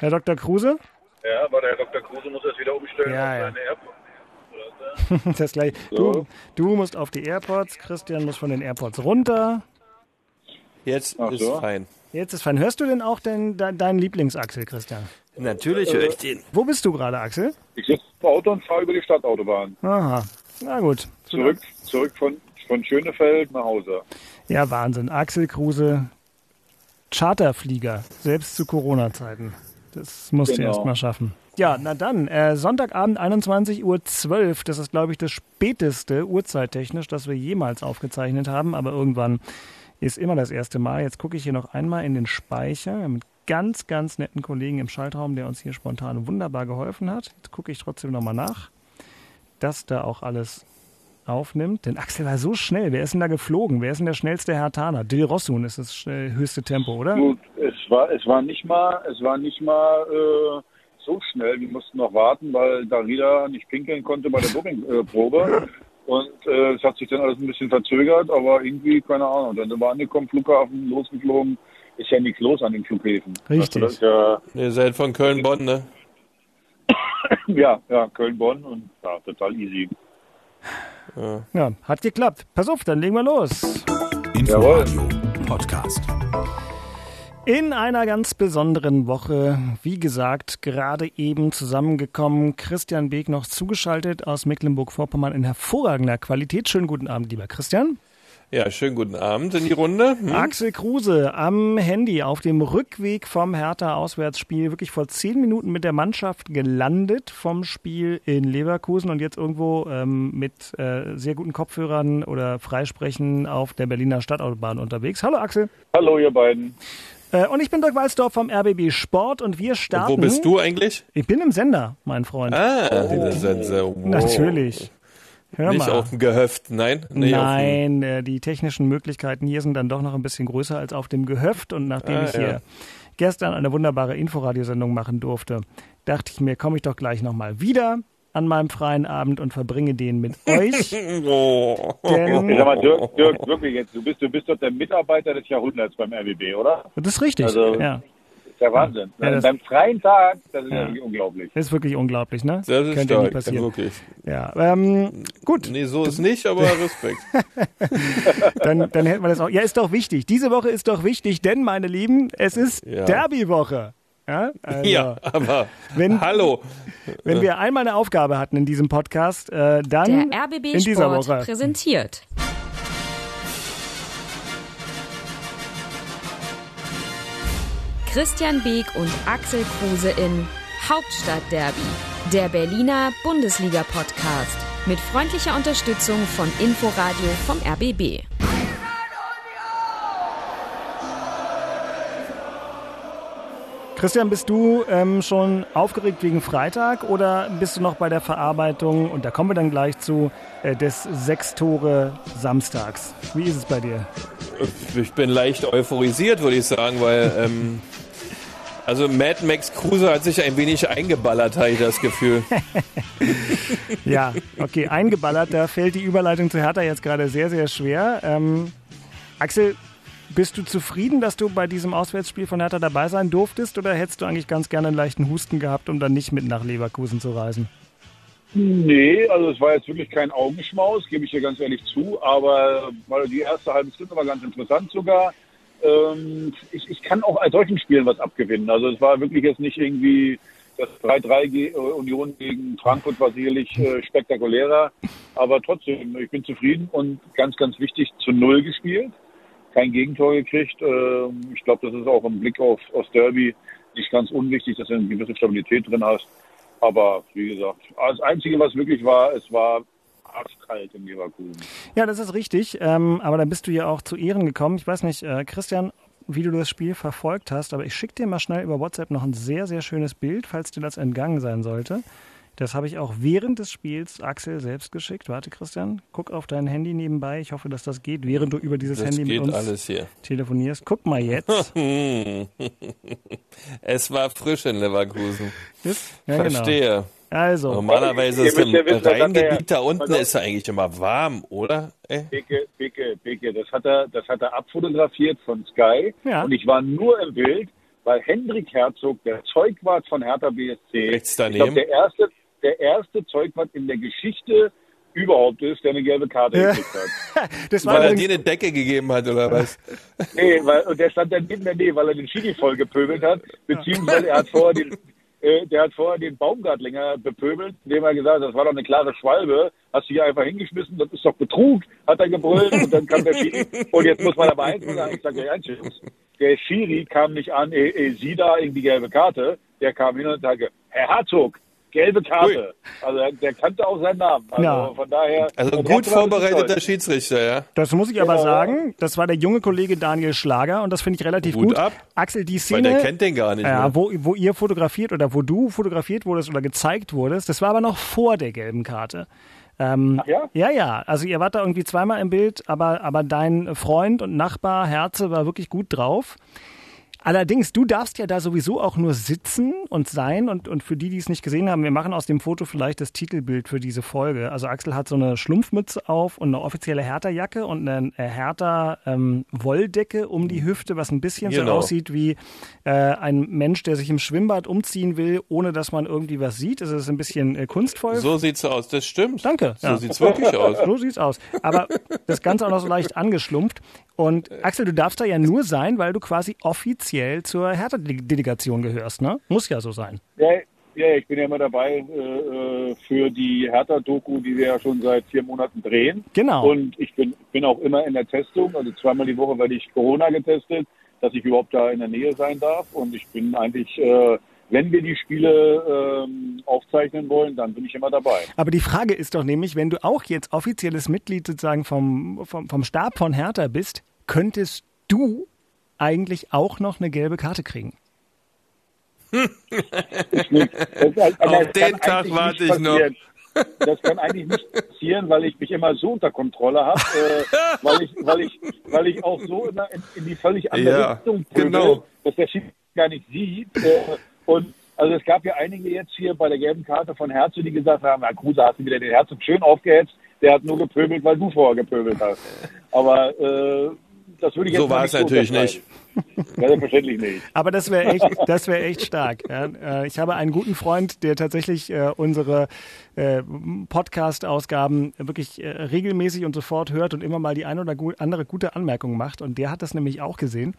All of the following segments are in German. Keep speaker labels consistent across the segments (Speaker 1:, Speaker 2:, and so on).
Speaker 1: Herr Dr. Kruse?
Speaker 2: Ja, aber der Herr Dr. Kruse muss das wieder umstellen
Speaker 1: Ja,
Speaker 2: auf
Speaker 1: ja.
Speaker 2: seine AirPods.
Speaker 1: das gleich. Du, du musst auf die AirPods, Christian muss von den AirPods runter.
Speaker 3: Jetzt
Speaker 2: Ach
Speaker 3: ist
Speaker 2: so.
Speaker 3: fein.
Speaker 1: Jetzt ist fein. Hörst du denn auch den, de, deinen Lieblingsachsel, Christian?
Speaker 3: Natürlich höre ich den.
Speaker 1: Wo bist du gerade, Axel?
Speaker 2: Ich sitze im Auto und fahre über die Stadtautobahn.
Speaker 1: Aha. Na gut.
Speaker 2: Zurück, zurück von, von Schönefeld nach Hause.
Speaker 1: Ja, Wahnsinn. Axel Kruse, Charterflieger, selbst zu Corona-Zeiten. Das musst du
Speaker 2: Genau.
Speaker 1: erst mal schaffen. Ja, na dann, äh, Sonntagabend 21.12 Uhr, das ist, glaube ich, das späteste Uhrzeittechnisch, das wir jemals aufgezeichnet haben, aber irgendwann ist immer das erste Mal. Jetzt gucke ich hier noch einmal in den Speicher Wir haben mit ganz, ganz netten Kollegen im Schaltraum, der uns hier spontan wunderbar geholfen hat. Jetzt gucke ich trotzdem nochmal nach, dass da auch alles aufnimmt. Denn Axel war so schnell. Wer ist denn da geflogen? Wer ist denn der schnellste Herr Taner? Dil Rossun ist das äh, höchste Tempo, oder?
Speaker 2: Gut, es war, es war nicht mal, es war nicht mal äh, so schnell. Wir mussten noch warten, weil Darida nicht pinkeln konnte bei der Dopingprobe. Und äh, es hat sich dann alles ein bisschen verzögert, aber irgendwie, keine Ahnung. Dann sind wir angekommen, Flughafen, losgeflogen. Ist ja nichts los an den Flughäfen.
Speaker 1: Richtig.
Speaker 2: Also das ist ja,
Speaker 3: Ihr seid von Köln-Bonn, ne?
Speaker 2: ja, ja, Köln-Bonn und ja, total easy.
Speaker 1: Ja, hat geklappt. Pass auf, dann legen wir los.
Speaker 4: Inforadio Podcast.
Speaker 1: In einer ganz besonderen Woche, wie gesagt, gerade eben zusammengekommen. Christian Beek noch zugeschaltet aus Mecklenburg-Vorpommern in hervorragender Qualität. Schönen guten Abend, lieber Christian.
Speaker 3: Ja, schönen guten Abend in die Runde. Hm?
Speaker 1: Axel Kruse am Handy auf dem Rückweg vom Hertha-Auswärtsspiel wirklich vor zehn Minuten mit der Mannschaft gelandet vom Spiel in Leverkusen und jetzt irgendwo ähm, mit äh, sehr guten Kopfhörern oder Freisprechen auf der Berliner Stadtautobahn unterwegs. Hallo Axel.
Speaker 2: Hallo, ihr beiden.
Speaker 1: Äh, und ich bin Dirk Walzdorf vom RBB Sport und wir starten.
Speaker 3: Wo bist du eigentlich?
Speaker 1: Ich bin im Sender, mein Freund.
Speaker 3: Ah, diese Sense. Wow.
Speaker 1: Natürlich. Hör
Speaker 3: Nicht
Speaker 1: mal.
Speaker 3: auf dem Gehöft, nein? Auf dem-
Speaker 1: Nein, äh, die technischen Möglichkeiten hier sind dann doch noch ein bisschen größer als auf dem Gehöft. Und nachdem
Speaker 3: Ah,
Speaker 1: ich hier
Speaker 3: ja.
Speaker 1: gestern eine wunderbare Inforadiosendung machen durfte, dachte ich mir, komme ich doch gleich nochmal wieder an meinem freien Abend und verbringe den mit euch.
Speaker 3: Oh.
Speaker 2: Ich sag
Speaker 1: Denn
Speaker 2: mal, Dirk, Dirk, wirklich jetzt, du bist, du bist doch der Mitarbeiter des Jahrhunderts beim RBB, oder?
Speaker 1: das ist richtig.
Speaker 2: Also-
Speaker 1: ja,
Speaker 2: Das ist ja Wahnsinn.
Speaker 1: Ja, das-
Speaker 2: Beim freien Tag, das ist ja, wirklich unglaublich.
Speaker 1: das ist wirklich unglaublich, ne?
Speaker 3: Das ist
Speaker 1: Könnte
Speaker 3: stark,
Speaker 1: passieren.
Speaker 3: wirklich.
Speaker 1: Ja, ähm, gut.
Speaker 3: Nee, so ist nicht, aber Respekt.
Speaker 1: Dann, dann hätten wir das auch. Ja, ist doch wichtig. Diese Woche ist doch wichtig, denn, meine Lieben, es ist
Speaker 3: Ja.
Speaker 1: Derby-Woche. Ja, also,
Speaker 3: Ja, aber
Speaker 1: Wenn-
Speaker 3: hallo.
Speaker 1: Wenn wir einmal eine Aufgabe hatten in diesem Podcast, äh, dann
Speaker 5: Der RBB
Speaker 1: in dieser
Speaker 5: Sport
Speaker 1: Woche.
Speaker 5: präsentiert. Christian Beek und Axel Kruse in Hauptstadtderby, der Berliner Bundesliga-Podcast. Mit freundlicher Unterstützung von Inforadio vom RBB.
Speaker 1: Christian, bist du ähm, schon aufgeregt wegen Freitag oder bist du noch bei der Verarbeitung, und da kommen wir dann gleich zu, äh, des Sechs-Tore Samstags? Wie ist es bei dir?
Speaker 3: Ich bin leicht euphorisiert, würde ich sagen, weil ähm, also Mad Max Kruse hat sich ein wenig eingeballert, habe ich das Gefühl.
Speaker 1: Ja, okay, eingeballert, da fällt die Überleitung zu Hertha jetzt gerade sehr, sehr schwer. Ähm, Axel, bist du zufrieden, dass du bei diesem Auswärtsspiel von Hertha dabei sein durftest oder hättest du eigentlich ganz gerne einen leichten Husten gehabt, um dann nicht mit nach Leverkusen zu reisen?
Speaker 2: Nee, also es war jetzt wirklich kein Augenschmaus, gebe ich dir ganz ehrlich zu, aber weil die erste halbe Stunde war ganz interessant sogar. Ähm, ich, ich kann auch bei solchen Spielen was abgewinnen. Also es war wirklich jetzt nicht irgendwie das 3-3 ge- äh, Union gegen Frankfurt war sicherlich äh, spektakulärer, aber trotzdem, ich bin zufrieden und ganz, ganz wichtig, zu Null gespielt. Kein Gegentor gekriegt. Ähm, ich glaube, das ist auch im Blick auf, aufs Derby nicht ganz unwichtig, dass du eine gewisse Stabilität drin hast. Aber wie gesagt, das Einzige, was wirklich war, es war arschkalt in Leverkusen.
Speaker 1: Ja, das ist richtig. Ähm, aber da bist du ja auch zu Ehren gekommen. Ich weiß nicht, äh, Christian, wie du das Spiel verfolgt hast, aber ich schicke dir mal schnell über WhatsApp noch ein sehr, sehr schönes Bild, falls dir das entgangen sein sollte. Das habe ich auch während des Spiels Axel selbst geschickt. Warte, Christian, guck auf dein Handy nebenbei. Ich hoffe, dass das geht, während du über dieses
Speaker 3: Das
Speaker 1: Handy mit uns
Speaker 3: alles hier.
Speaker 1: telefonierst. Guck mal jetzt.
Speaker 3: Es war frisch in Leverkusen.
Speaker 1: Ja, genau.
Speaker 3: Verstehe.
Speaker 1: Also,
Speaker 3: Normalerweise ist im Rheingebiet
Speaker 2: er-
Speaker 3: da unten ist ja eigentlich immer warm, oder? Ey?
Speaker 2: Bicke, Bicke, Bicke, das hat er, das hat er abfotografiert von Sky.
Speaker 1: Ja.
Speaker 2: Und ich war nur im Bild, weil Hendrik Herzog der Zeugwart von Hertha BSC,
Speaker 3: Rechts
Speaker 2: ich
Speaker 3: daneben.
Speaker 2: glaube, der erste, der erste Zeugwart in der Geschichte überhaupt ist, der eine gelbe Karte
Speaker 1: Ja.
Speaker 2: gekriegt hat.
Speaker 1: Das war
Speaker 3: Weil er dir eine Decke gegeben hat, oder was?
Speaker 2: Nee, weil, und der stand dann neben der Nähe, weil er den Schiri voll gepöbelt hat, beziehungsweise er hat vorher den, äh, der hat vorher den Baumgartlinger bepöbelt, indem er gesagt hat, das war doch eine klare Schwalbe, hast du hier einfach hingeschmissen, das ist doch Betrug, hat er gebrüllt und dann kam der Schiri. Und jetzt muss man aber eins sagen, ich sage dir eins, Jungs, der Schiri kam nicht an, eh, eh, sie da irgendwie gelbe Karte, der kam hin und sagte, Herr Herzog, gelbe Karte. Also er- der kannte auch seinen Namen. Also
Speaker 1: Ja.
Speaker 2: von daher.
Speaker 3: Also gut vorbereiteter. Schiedsrichter, ja.
Speaker 1: das muss ich aber
Speaker 2: Genau.
Speaker 1: sagen, das war der junge Kollege Daniel Schlager und das finde ich relativ
Speaker 3: Hut
Speaker 1: gut.
Speaker 3: ab.
Speaker 1: Axel, die
Speaker 3: Weil
Speaker 1: Szene,
Speaker 3: der kennt den gar nicht.
Speaker 1: ja,
Speaker 3: mehr.
Speaker 1: wo, wo ihr fotografiert oder wo du fotografiert wurdest oder gezeigt wurdest, das war aber noch vor der gelben Karte. Ähm,
Speaker 2: Ach ja?
Speaker 1: Ja, ja. Also ihr wart da irgendwie zweimal im Bild, aber, aber dein Freund und Nachbar Herze war wirklich gut drauf. Allerdings, du darfst ja da sowieso auch nur sitzen und sein. Und, und für die, die es nicht gesehen haben, wir machen aus dem Foto vielleicht das Titelbild für diese Folge. Also Axel hat so eine Schlumpfmütze auf und eine offizielle Hertha-Jacke und eine äh, Hertha-Wolldecke um die Hüfte, was ein bisschen so
Speaker 3: Genau.
Speaker 1: aussieht wie äh, ein Mensch, der sich im Schwimmbad umziehen will, ohne dass man irgendwie was sieht. Es ist ein bisschen äh, kunstvoll.
Speaker 3: So sieht's aus, das stimmt.
Speaker 1: Danke.
Speaker 3: So
Speaker 1: ja.
Speaker 3: sieht's wirklich aus.
Speaker 1: So sieht's aus. Aber das Ganze auch noch so leicht angeschlumpft. Und Axel, du darfst da ja nur sein, weil du quasi offiziell zur Hertha-Delegation gehörst, ne? Muss ja so sein.
Speaker 2: Ja, ja, ich bin ja immer dabei äh, äh, für die Hertha-Doku, die wir ja schon seit vier Monaten drehen.
Speaker 1: Genau.
Speaker 2: Und ich bin, bin auch immer in der Testung, also zweimal die Woche werde ich Corona getestet, dass ich überhaupt da in der Nähe sein darf. Und ich bin eigentlich, äh, wenn wir die Spiele ähm, aufzeichnen wollen, dann bin ich immer dabei.
Speaker 1: Aber die Frage ist doch nämlich, wenn du auch jetzt offizielles Mitglied sozusagen vom, vom, vom Stab von Hertha bist, könntest du eigentlich auch noch eine gelbe Karte kriegen.
Speaker 3: Auf den Tag warte ich noch.
Speaker 2: Das kann eigentlich nicht passieren, weil ich mich immer so unter Kontrolle habe, äh, weil ich, weil ich, weil ich auch so immer in, in die völlig andere
Speaker 3: Ja,
Speaker 2: Richtung pöbel,
Speaker 3: genau.
Speaker 2: dass der Schiedsrichter gar nicht sieht. Äh, und also es gab ja einige jetzt hier bei der gelben Karte von Herzog, die gesagt haben, Herr Kruse, hast du wieder den Herzog schön aufgehetzt, der hat nur gepöbelt, weil du vorher gepöbelt hast. Aber äh, das würde ich jetzt
Speaker 3: So war es
Speaker 2: nicht
Speaker 3: natürlich
Speaker 2: unterschreiben. Ja, selbstverständlich nicht.
Speaker 1: Aber das wäre echt, das wäre echt stark. Ja. Äh, Ich habe einen guten Freund, der tatsächlich äh, unsere äh, Podcast-Ausgaben wirklich regelmäßig und sofort hört und immer mal die eine oder andere gute Anmerkung macht. Und der hat das nämlich auch gesehen.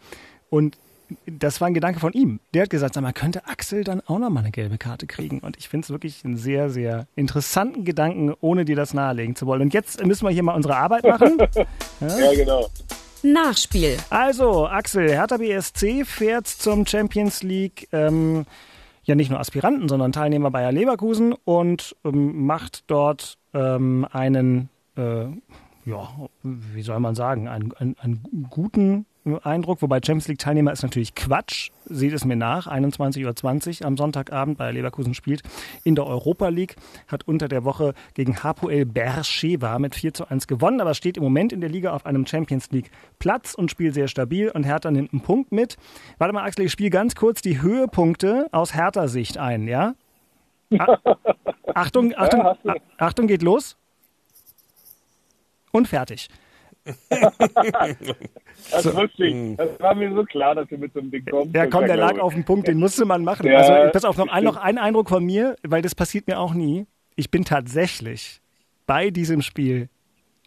Speaker 1: Und das war ein Gedanke von ihm. Der hat gesagt, sag mal, könnte Axel dann auch noch mal eine gelbe Karte kriegen? Und ich finde es wirklich einen sehr, sehr interessanten Gedanken, ohne dir das nahelegen zu wollen. Und jetzt müssen wir hier mal unsere Arbeit machen.
Speaker 2: Ja, genau.
Speaker 5: Nachspiel.
Speaker 1: Also, Axel, Hertha BSC fährt zum Champions League, ähm, ja nicht nur Aspiranten, sondern Teilnehmer Bayer Leverkusen und ähm, macht dort ähm, einen, äh, ja, wie soll man sagen, einen, einen, einen guten Eindruck, wobei Champions League Teilnehmer ist natürlich Quatsch. Seht es mir nach. 21.20 Uhr am Sonntagabend bei Leverkusen spielt in der Europa League, hat unter der Woche gegen Hapoel Beersheva mit 4 zu 1 gewonnen, aber steht im Moment in der Liga auf einem Champions League Platz und spielt sehr stabil und Hertha nimmt einen Punkt mit. Warte mal, Axel, ich spiele ganz kurz die Höhepunkte aus Hertha-Sicht ein, ja? A Achtung, Achtung,
Speaker 2: hast du.
Speaker 1: A- Achtung, geht los. Und fertig.
Speaker 2: Das wusste ich. Das war mir so klar, dass wir mit so einem Ding kommen.
Speaker 1: Ja, komm, der lag auf den Punkt, den musste man machen.
Speaker 2: Ja,
Speaker 1: also, pass auf, noch ein, noch ein Eindruck von mir, weil das passiert mir auch nie. Ich bin tatsächlich bei diesem Spiel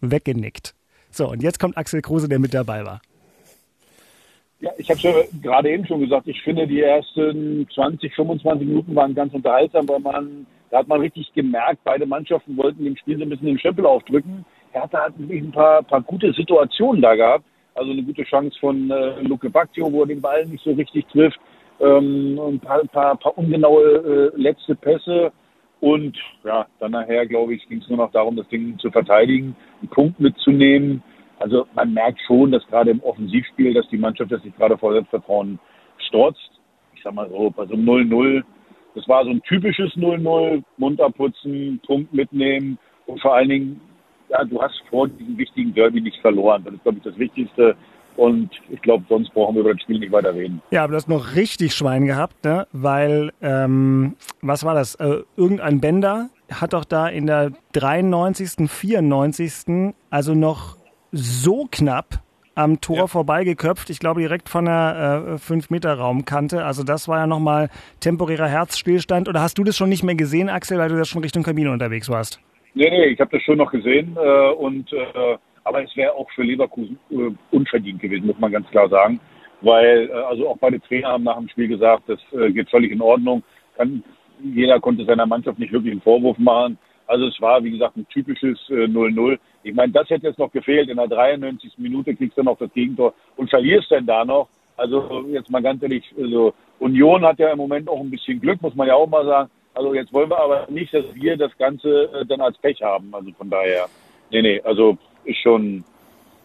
Speaker 1: weggenickt. So, und jetzt kommt Axel Kruse, der mit dabei war.
Speaker 2: Ja, ich habe ja gerade eben schon gesagt, ich finde, die ersten 20, 25 Minuten waren ganz unterhaltsam, weil man, da hat man richtig gemerkt, beide Mannschaften wollten dem Spiel so ein bisschen den Stempel aufdrücken. Hertha hat wirklich ein paar, paar gute Situationen da gehabt. Also eine gute Chance von äh, Luke Bacchio, wo er den Ball nicht so richtig trifft. Ähm, ein paar, paar, paar ungenaue äh, letzte Pässe. Und ja, dann nachher, glaube ich, ging es nur noch darum, das Ding zu verteidigen, einen Punkt mitzunehmen. Also man merkt schon, dass gerade im Offensivspiel, dass die Mannschaft das sich gerade vor Selbstvertrauen stürzt. Ich sag mal so, bei so einem 0-0, das war so ein typisches 0-0, Mund abputzen, Punkt mitnehmen und vor allen Dingen, ja, du hast vor diesem wichtigen Derby nicht verloren. Das ist, glaube ich, das Wichtigste. Und ich glaube, sonst brauchen wir über das Spiel nicht weiter reden.
Speaker 1: Ja, aber du hast noch richtig Schwein gehabt, ne? weil, ähm, was war das? Äh, irgendein Bender hat doch da in der 93., 94., also noch so knapp am Tor ja. vorbeigeköpft. Ich glaube direkt von der 5-Meter-Raumkante. also das war ja nochmal temporärer Herzstillstand. Oder hast du das schon nicht mehr gesehen, Axel, weil du das schon Richtung Kabine unterwegs warst?
Speaker 2: Nee, nee, ich habe das schon noch gesehen. Äh, und, äh, aber es wäre auch für Leverkusen äh, unverdient gewesen, muss man ganz klar sagen. Weil, äh, also auch beide Trainer haben nach dem Spiel gesagt, das äh, geht völlig in Ordnung. Kann, jeder konnte seiner Mannschaft nicht wirklich einen Vorwurf machen. Also es war, wie gesagt, ein typisches 0-0. Äh, ich meine, das hätte jetzt noch gefehlt. In der 93. Minute kriegst du noch das Gegentor und verlierst dann da noch. Also jetzt mal ganz ehrlich, also Union hat ja im Moment auch ein bisschen Glück, muss man ja auch mal sagen. Also jetzt wollen wir aber nicht, dass wir das Ganze äh, dann als Pech haben. Also von daher, nee, nee, also ist schon,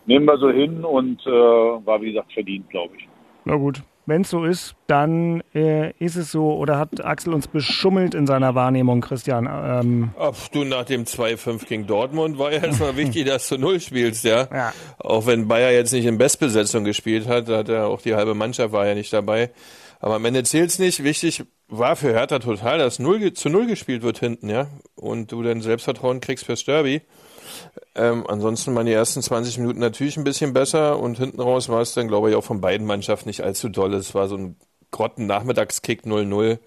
Speaker 2: nehmen wir so hin und äh, war wie gesagt verdient, glaube ich.
Speaker 1: Na gut, wenn es so ist, dann äh, ist es so oder hat Axel uns beschummelt in seiner Wahrnehmung, Christian? Ähm
Speaker 3: Ach, du, nach dem 2-5 gegen Dortmund war ja erstmal wichtig, dass du Null spielst, ja? ja. Auch wenn Bayer jetzt nicht in Bestbesetzung gespielt hat, da hat er auch die halbe Mannschaft war ja nicht dabei. Aber am Ende zählt's nicht. Wichtig war für Hertha total, dass Null zu Null gespielt wird hinten, ja? Und du dann Selbstvertrauen kriegst fürs Derby. Ähm, ansonsten waren die ersten 20 Minuten natürlich ein bisschen besser und hinten raus war es dann, glaube ich, auch von beiden Mannschaften nicht allzu doll. Es war so ein Grotten-Nachmittagskick 0-0.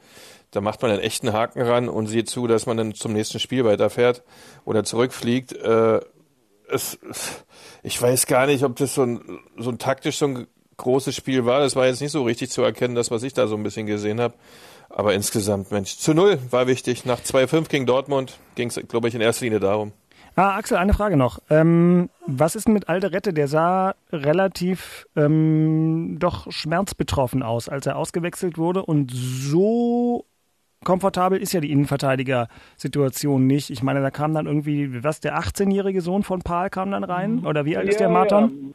Speaker 3: Da macht man einen echten Haken ran und sieht zu, dass man dann zum nächsten Spiel weiterfährt oder zurückfliegt. Äh, es, ich weiß gar nicht, ob das so ein, so ein taktisch so ein großes Spiel war. Das war jetzt nicht so richtig zu erkennen, das, was ich da so ein bisschen gesehen habe. Aber insgesamt, Mensch, zu null war wichtig. Nach 2-5 gegen Dortmund ging es, glaube ich, in erster Linie darum.
Speaker 1: Ah, Axel, eine Frage noch. Ähm, was ist denn mit Alderette? Der sah relativ ähm, doch schmerzbetroffen aus, als er ausgewechselt wurde. Und so komfortabel ist ja die Innenverteidiger-Situation nicht. Ich meine, da kam dann irgendwie, was, der 18-jährige Sohn von Paul kam dann rein? Oder wie alt ja, ist der Martin? Ja.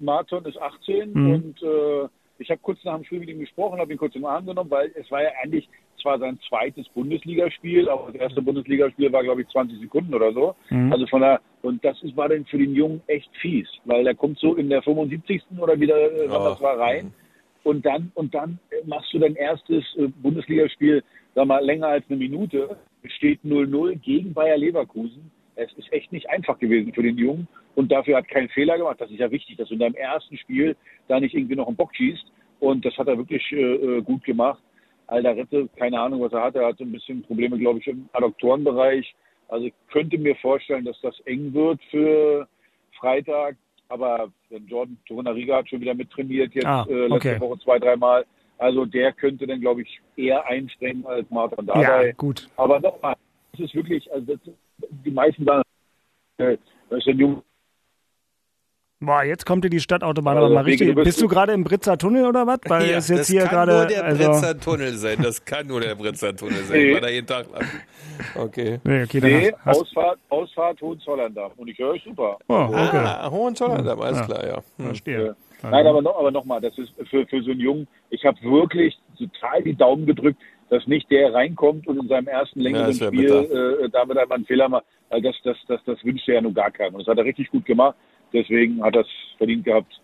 Speaker 2: Martin ist 18 mhm. und äh, ich habe kurz nach dem Spiel mit ihm gesprochen, habe ihn kurz im Arm genommen, weil es war ja eigentlich zwar sein zweites Bundesligaspiel, aber das erste Bundesligaspiel war, glaube ich, 20 Sekunden oder so. Mhm. Also von der, und das ist, war dann für den Jungen echt fies, weil der kommt so in der 75. oder wieder, äh, wann das war, rein. Und dann, und dann machst du dein erstes äh, Bundesligaspiel, sag mal, länger als eine Minute, steht 0-0 gegen Bayer Leverkusen. Es ist echt nicht einfach gewesen für den Jungen und dafür hat keinen Fehler gemacht. Das ist ja wichtig, dass du in deinem ersten Spiel da nicht irgendwie noch einen Bock schießt. Und das hat er wirklich äh, äh gut gemacht. Alderette, keine Ahnung, was er hat. Er hatte ein bisschen Probleme, glaube ich, im Adduktorenbereich. Also ich könnte mir vorstellen, dass das eng wird für Freitag. Aber Jordan Torunariga hat schon wieder mittrainiert, jetzt ah, äh, letzte. Woche zwei, dreimal. Also der könnte dann, glaube ich, eher einspringen als Martin dabei.
Speaker 1: Ja, gut.
Speaker 2: Aber nochmal, das ist wirklich, also das, die meisten sagen, äh, das ist ein Junge,
Speaker 1: Boah, jetzt kommt dir die Stadtautobahn also, aber mal richtig. Du bist du gerade im Britzer Tunnel oder was?
Speaker 3: Weil ja, es jetzt das hier kann nur der also Britzer Tunnel sein. Das kann nur der Britzer Tunnel sein. Nee. War da jeden Tag lang. Okay.
Speaker 2: Nee, okay, nee hast, Ausfahrt, Ausfahrt Hohenzollern-Damm. Und ich höre euch super.
Speaker 3: Oh, okay. Ah, Hohenzollern-Damm, alles ja. klar, ja.
Speaker 1: Hm. Verstehe.
Speaker 2: Nein, aber noch, aber noch mal, das ist für, für so einen Jungen, ich habe wirklich total die Daumen gedrückt, dass nicht der reinkommt und in seinem ersten längeren ja, Spiel äh, damit einmal einen Fehler macht. Das, das, das, das wünscht er ja nur gar keinen. Und das hat er richtig gut gemacht. Deswegen hat er es verdient gehabt,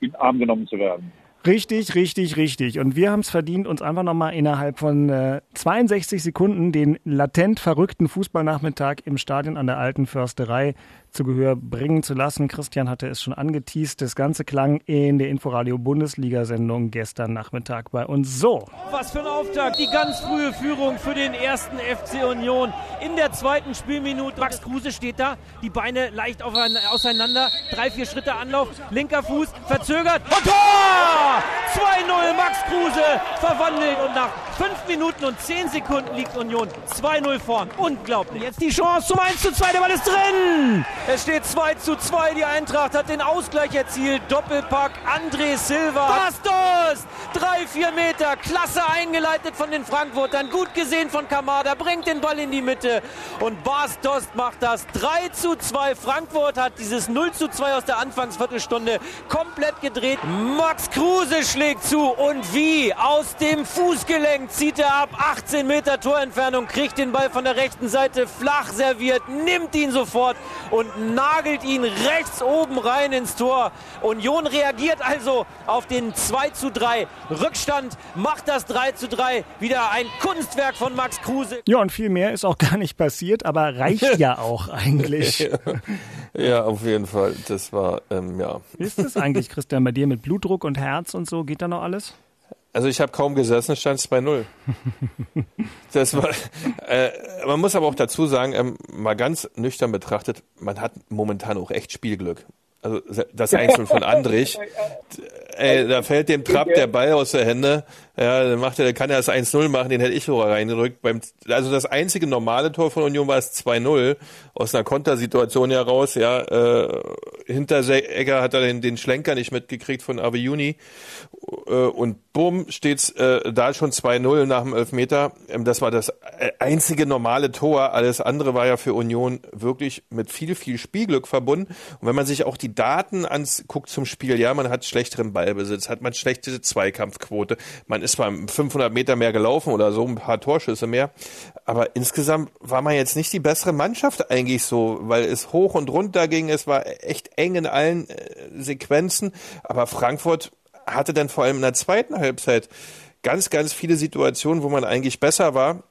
Speaker 2: in den Arm genommen zu werden.
Speaker 1: Richtig, richtig, richtig. Und wir haben es verdient, uns einfach nochmal innerhalb von äh, 62 Sekunden den latent verrückten Fußballnachmittag im Stadion an der Alten Försterei zu Gehör bringen zu lassen. Christian hatte es schon angeteased. Das Ganze klang in der Inforadio Bundesliga-Sendung gestern Nachmittag bei uns so.
Speaker 6: Was für ein Auftakt. Die ganz frühe Führung für den ersten FC Union in der zweiten Spielminute. Max Kruse steht da, die Beine leicht auseinander. Drei, vier Schritte Anlauf, linker Fuß, verzögert und Tor! 2-0 Max Kruse verwandelt und nach 5 Minuten und 10 Sekunden liegt Union 2-0 vorn. Unglaublich. Jetzt die Chance zum 1 zu 2, der Ball ist drin! Es steht 2 zu 2. Die Eintracht hat den Ausgleich erzielt. Doppelpack André Silva. Bastos! 3-4 Meter. Klasse eingeleitet von den Frankfurtern. Gut gesehen von Kamada. Bringt den Ball in die Mitte. Und Bastos macht das 3 zu 2. Frankfurt hat dieses 0 zu 2 aus der Anfangsviertelstunde komplett gedreht. Max Kruse schlägt zu. Und wie? Aus dem Fußgelenk zieht er ab. 18 Meter Torentfernung. Kriegt den Ball von der rechten Seite flach serviert. Nimmt ihn sofort und nagelt ihn rechts oben rein ins Tor. Union reagiert also auf den 2 zu 3 Rückstand, macht das 3 zu 3. Wieder ein Kunstwerk von Max Kruse.
Speaker 1: Ja, und viel mehr ist auch gar nicht passiert, aber reicht ja auch eigentlich.
Speaker 3: Ja, auf jeden Fall. Das war, ähm, ja.
Speaker 1: Wie ist das eigentlich, Christian, bei dir mit Blutdruck und Herz und so? Geht da noch alles?
Speaker 3: Also ich habe kaum gesessen, stand 2-0. Das war, äh, man muss aber auch dazu sagen, ähm, mal ganz nüchtern betrachtet, man hat momentan auch echt Spielglück. Also das Einzelne von Andrich, ey, da fällt dem Trapp der Ball aus der Hände. Ja, dann macht er, kann er das 1-0 machen, den hätte ich sogar reingedrückt. Beim, also das einzige normale Tor von Union war es 2-0 aus einer Kontersituation heraus. Ja, äh, Hinteregger hat er den, den Schlenker nicht mitgekriegt von Aviuni äh, und bumm steht's äh, da schon 2-0 nach dem Elfmeter. Ähm, das war das äh, einzige normale Tor. Alles andere war ja für Union wirklich mit viel viel Spielglück verbunden. Und wenn man sich auch die Daten anguckt zum Spiel, ja, man hat schlechteren Ballbesitz, hat man schlechte Zweikampfquote, man ist zwar 500 Meter mehr gelaufen oder so, ein paar Torschüsse mehr, aber insgesamt war man jetzt nicht die bessere Mannschaft eigentlich so, weil es hoch und runter ging, es war echt eng in allen äh, Sequenzen, aber Frankfurt hatte dann vor allem in der zweiten Halbzeit ganz, ganz viele Situationen, wo man eigentlich besser war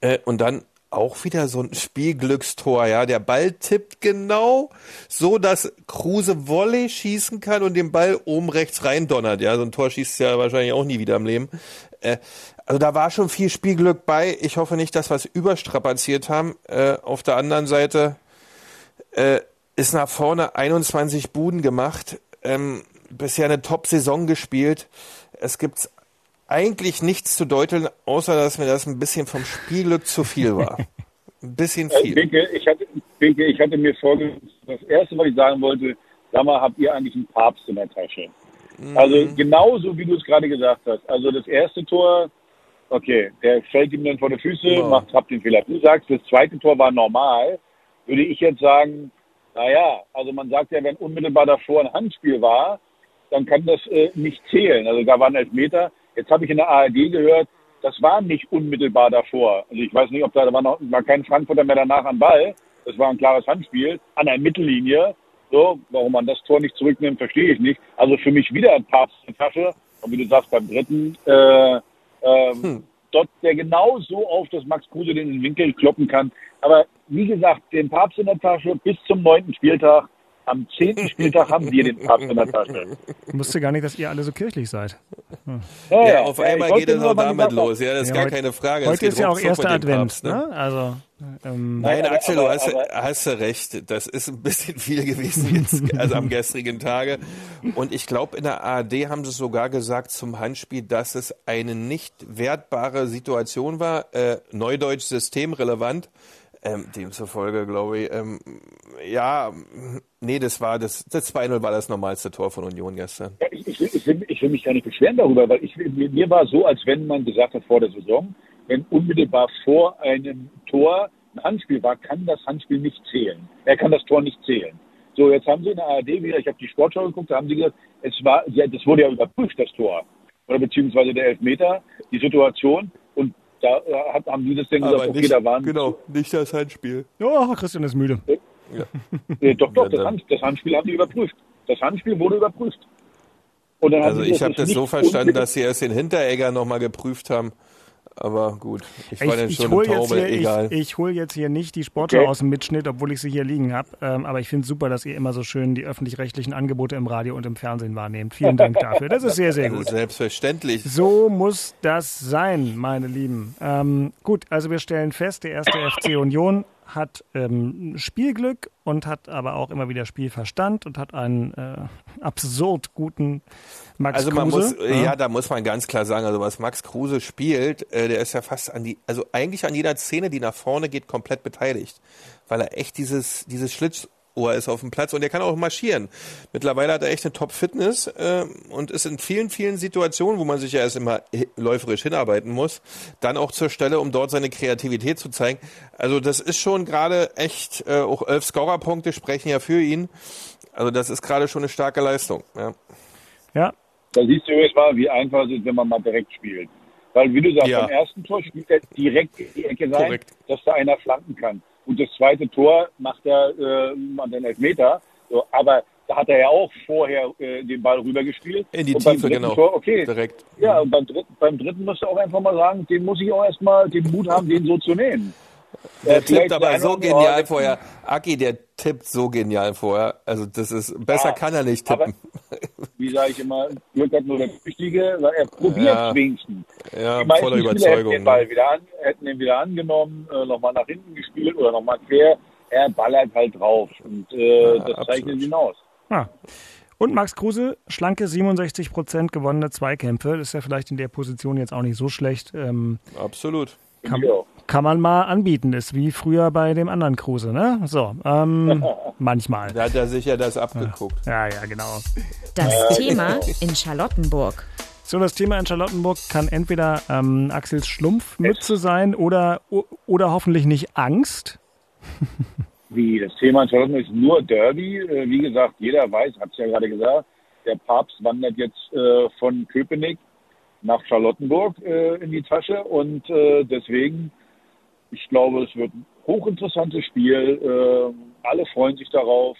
Speaker 3: äh, und dann auch wieder so ein Spielglückstor, ja. Der Ball tippt genau so, dass Kruse Volley schießen kann und den Ball oben rechts rein donnert, ja. So ein Tor schießt ja wahrscheinlich auch nie wieder im Leben. Äh, also da war schon viel Spielglück bei. Ich hoffe nicht, dass wir es überstrapaziert haben. Äh, auf der anderen Seite äh, ist nach vorne 21 Buden gemacht. Ähm, bisher eine Top-Saison gespielt. Es gibt eigentlich nichts zu deuteln, außer dass mir das ein bisschen vom Spielglück zu viel war. Ein bisschen äh, viel.
Speaker 2: Binke, ich hatte, Binke, ich hatte mir vorgestellt, das Erste, was ich sagen wollte, sag mal, habt ihr eigentlich einen Papst in der Tasche? Mhm. Also genauso, wie du es gerade gesagt hast. Also das erste Tor, okay, der fällt ihm dann vor die Füße, genau. macht, habt den Fehler. Du sagst, das zweite Tor war normal. Würde ich jetzt sagen, naja, also man sagt ja, wenn unmittelbar davor ein Handspiel war, dann kann das äh, nicht zählen. Also da waren Elfmeter. Jetzt habe ich in der ARD gehört, das war nicht unmittelbar davor. Also ich weiß nicht, ob da, da war noch war kein Frankfurter mehr danach am Ball. Das war ein klares Handspiel an der Mittellinie. So, warum man das Tor nicht zurücknimmt, verstehe ich nicht. Also für mich wieder ein Papst in der Tasche. Und wie du sagst, beim dritten, äh, äh, hm. dort, der genau so auf, dass Max Kruse den Winkel kloppen kann. Aber wie gesagt, den Papst in der Tasche bis zum neunten Spieltag am zehnten Spieltag haben wir den Papst in der Tasche.
Speaker 1: Ich wusste gar nicht, dass ihr alle so kirchlich seid.
Speaker 3: Hm. Ja, ja, auf einmal geht es auch damit los. Ja, das ist ja, gar heute, keine Frage.
Speaker 1: Heute ist ja auch erster Advent. Papst, ne? ne? Also,
Speaker 3: ähm, Nein, aber, Axel, du hast, aber, hast du recht. Das ist ein bisschen viel gewesen jetzt, also am gestrigen Tage. Und ich glaube, in der ARD haben sie sogar gesagt zum Handspiel, dass es eine nicht wertbare Situation war. Äh, Neudeutsch systemrelevant. Ähm, demzufolge glaube ich, ähm, ja, nee, das war das, das 2-0 war das normalste Tor von Union gestern.
Speaker 2: Ja, ich, ich, ich, will, ich, will, mich gar nicht beschweren darüber, weil ich, mir, mir war so, als wenn man gesagt hat vor der Saison, wenn unmittelbar vor einem Tor ein Handspiel war, kann das Handspiel nicht zählen. Er kann das Tor nicht zählen. So, jetzt haben sie in der ARD wieder, ich habe die Sportschau geguckt, da haben sie gesagt, es war, ja, das wurde ja überprüft, das Tor. Oder beziehungsweise der Elfmeter, die Situation. Da äh, hat, haben die das dann gesagt, okay,
Speaker 3: nicht,
Speaker 2: da waren.
Speaker 3: Genau, nicht das Handspiel.
Speaker 1: Oh, Christian ist müde.
Speaker 2: Ja. äh, doch, doch, das, Hand, das, Handspiel haben die überprüft. Das Handspiel wurde überprüft.
Speaker 3: also ich habe das so verstanden, dass sie erst den Hinteregger nochmal geprüft haben. Aber gut, ich war ich, dann schon
Speaker 1: ich Taube, hier, egal. Ich, ich hole jetzt hier nicht die Sportschau okay. aus dem Mitschnitt, obwohl ich sie hier liegen habe. Ähm, aber ich finde es super, dass ihr immer so schön die öffentlich-rechtlichen Angebote im Radio und im Fernsehen wahrnehmt. Vielen Dank dafür. Das ist sehr, sehr gut.
Speaker 3: Selbstverständlich.
Speaker 1: So muss das sein, meine Lieben. Ähm, gut, also wir stellen fest, der erste FC Union hat ähm, Spielglück und hat aber auch immer wieder Spielverstand und hat einen äh, absurd guten Max
Speaker 3: also man Kruse. Muss, ja. ja. da muss man ganz klar sagen, also was Max Kruse spielt, äh, der ist ja fast an die, also eigentlich an jeder Szene, die nach vorne geht, komplett beteiligt, weil er echt dieses dieses Schlitz Ohr ist auf dem Platz und er kann auch marschieren. Mittlerweile hat er echt eine Top-Fitness äh, und ist in vielen, vielen Situationen, wo man sich ja erst immer läuferisch hinarbeiten muss, dann auch zur Stelle, um dort seine Kreativität zu zeigen. Also das ist schon gerade echt, äh, auch elf Scorerpunkte sprechen ja für ihn. Also das ist gerade schon eine starke Leistung. Ja.
Speaker 1: ja.
Speaker 2: Da siehst du jetzt mal, wie einfach es ist, wenn man mal direkt spielt. Weil, wie du sagst, ja. beim ersten Tor spielt er direkt in die Ecke rein, Korrekt. dass da einer flanken kann. Und das zweite Tor macht er äh, an den Elfmeter. So, aber da hat er ja auch vorher äh, den Ball rübergespielt.
Speaker 3: In die und Tiefe, genau.
Speaker 2: Tor, okay. Direkt. Ja, und beim dritten, beim dritten musst du auch einfach mal sagen, den muss ich auch erstmal den Mut haben, den so zu nehmen.
Speaker 3: Der tippt aber so genial vorher. Aki, der tippt so genial vorher. Also das ist besser ja, kann er nicht tippen.
Speaker 2: Aber, wie sage ich immer, Glück hat nur der Richtige, weil er probiert ja, wenigstens.
Speaker 3: Ja, Die voller Überzeugung.
Speaker 2: Hätten den, Ball wieder an, hätten ihn wieder angenommen, äh, nochmal nach hinten gespielt oder nochmal quer. Er ballert halt drauf und äh, ja, das zeichnet ihn aus.
Speaker 1: Ah. Und Max Kruse, schlanke 67 Prozent gewonnene Zweikämpfe. Das ist ja vielleicht in der Position jetzt auch nicht so schlecht. Ähm,
Speaker 3: Absolut.
Speaker 1: Kann, kann, man mal anbieten. Ist wie früher bei dem anderen Kruse, ne? So, ähm, manchmal.
Speaker 3: Da hat er sich ja das abgeguckt.
Speaker 1: Ja, ja, genau.
Speaker 5: Das Thema in Charlottenburg.
Speaker 1: So, das Thema in Charlottenburg kann entweder ähm, Axels Schlumpfmütze sein oder, oder hoffentlich nicht Angst.
Speaker 2: Wie, das Thema in Charlottenburg ist nur Derby. Äh, wie gesagt, jeder weiß, hat es ja gerade gesagt, der Papst wandert jetzt äh, von Köpenick nach Charlottenburg äh, in die Tasche und äh, deswegen, ich glaube, es wird ein hochinteressantes Spiel. Äh, alle freuen sich darauf.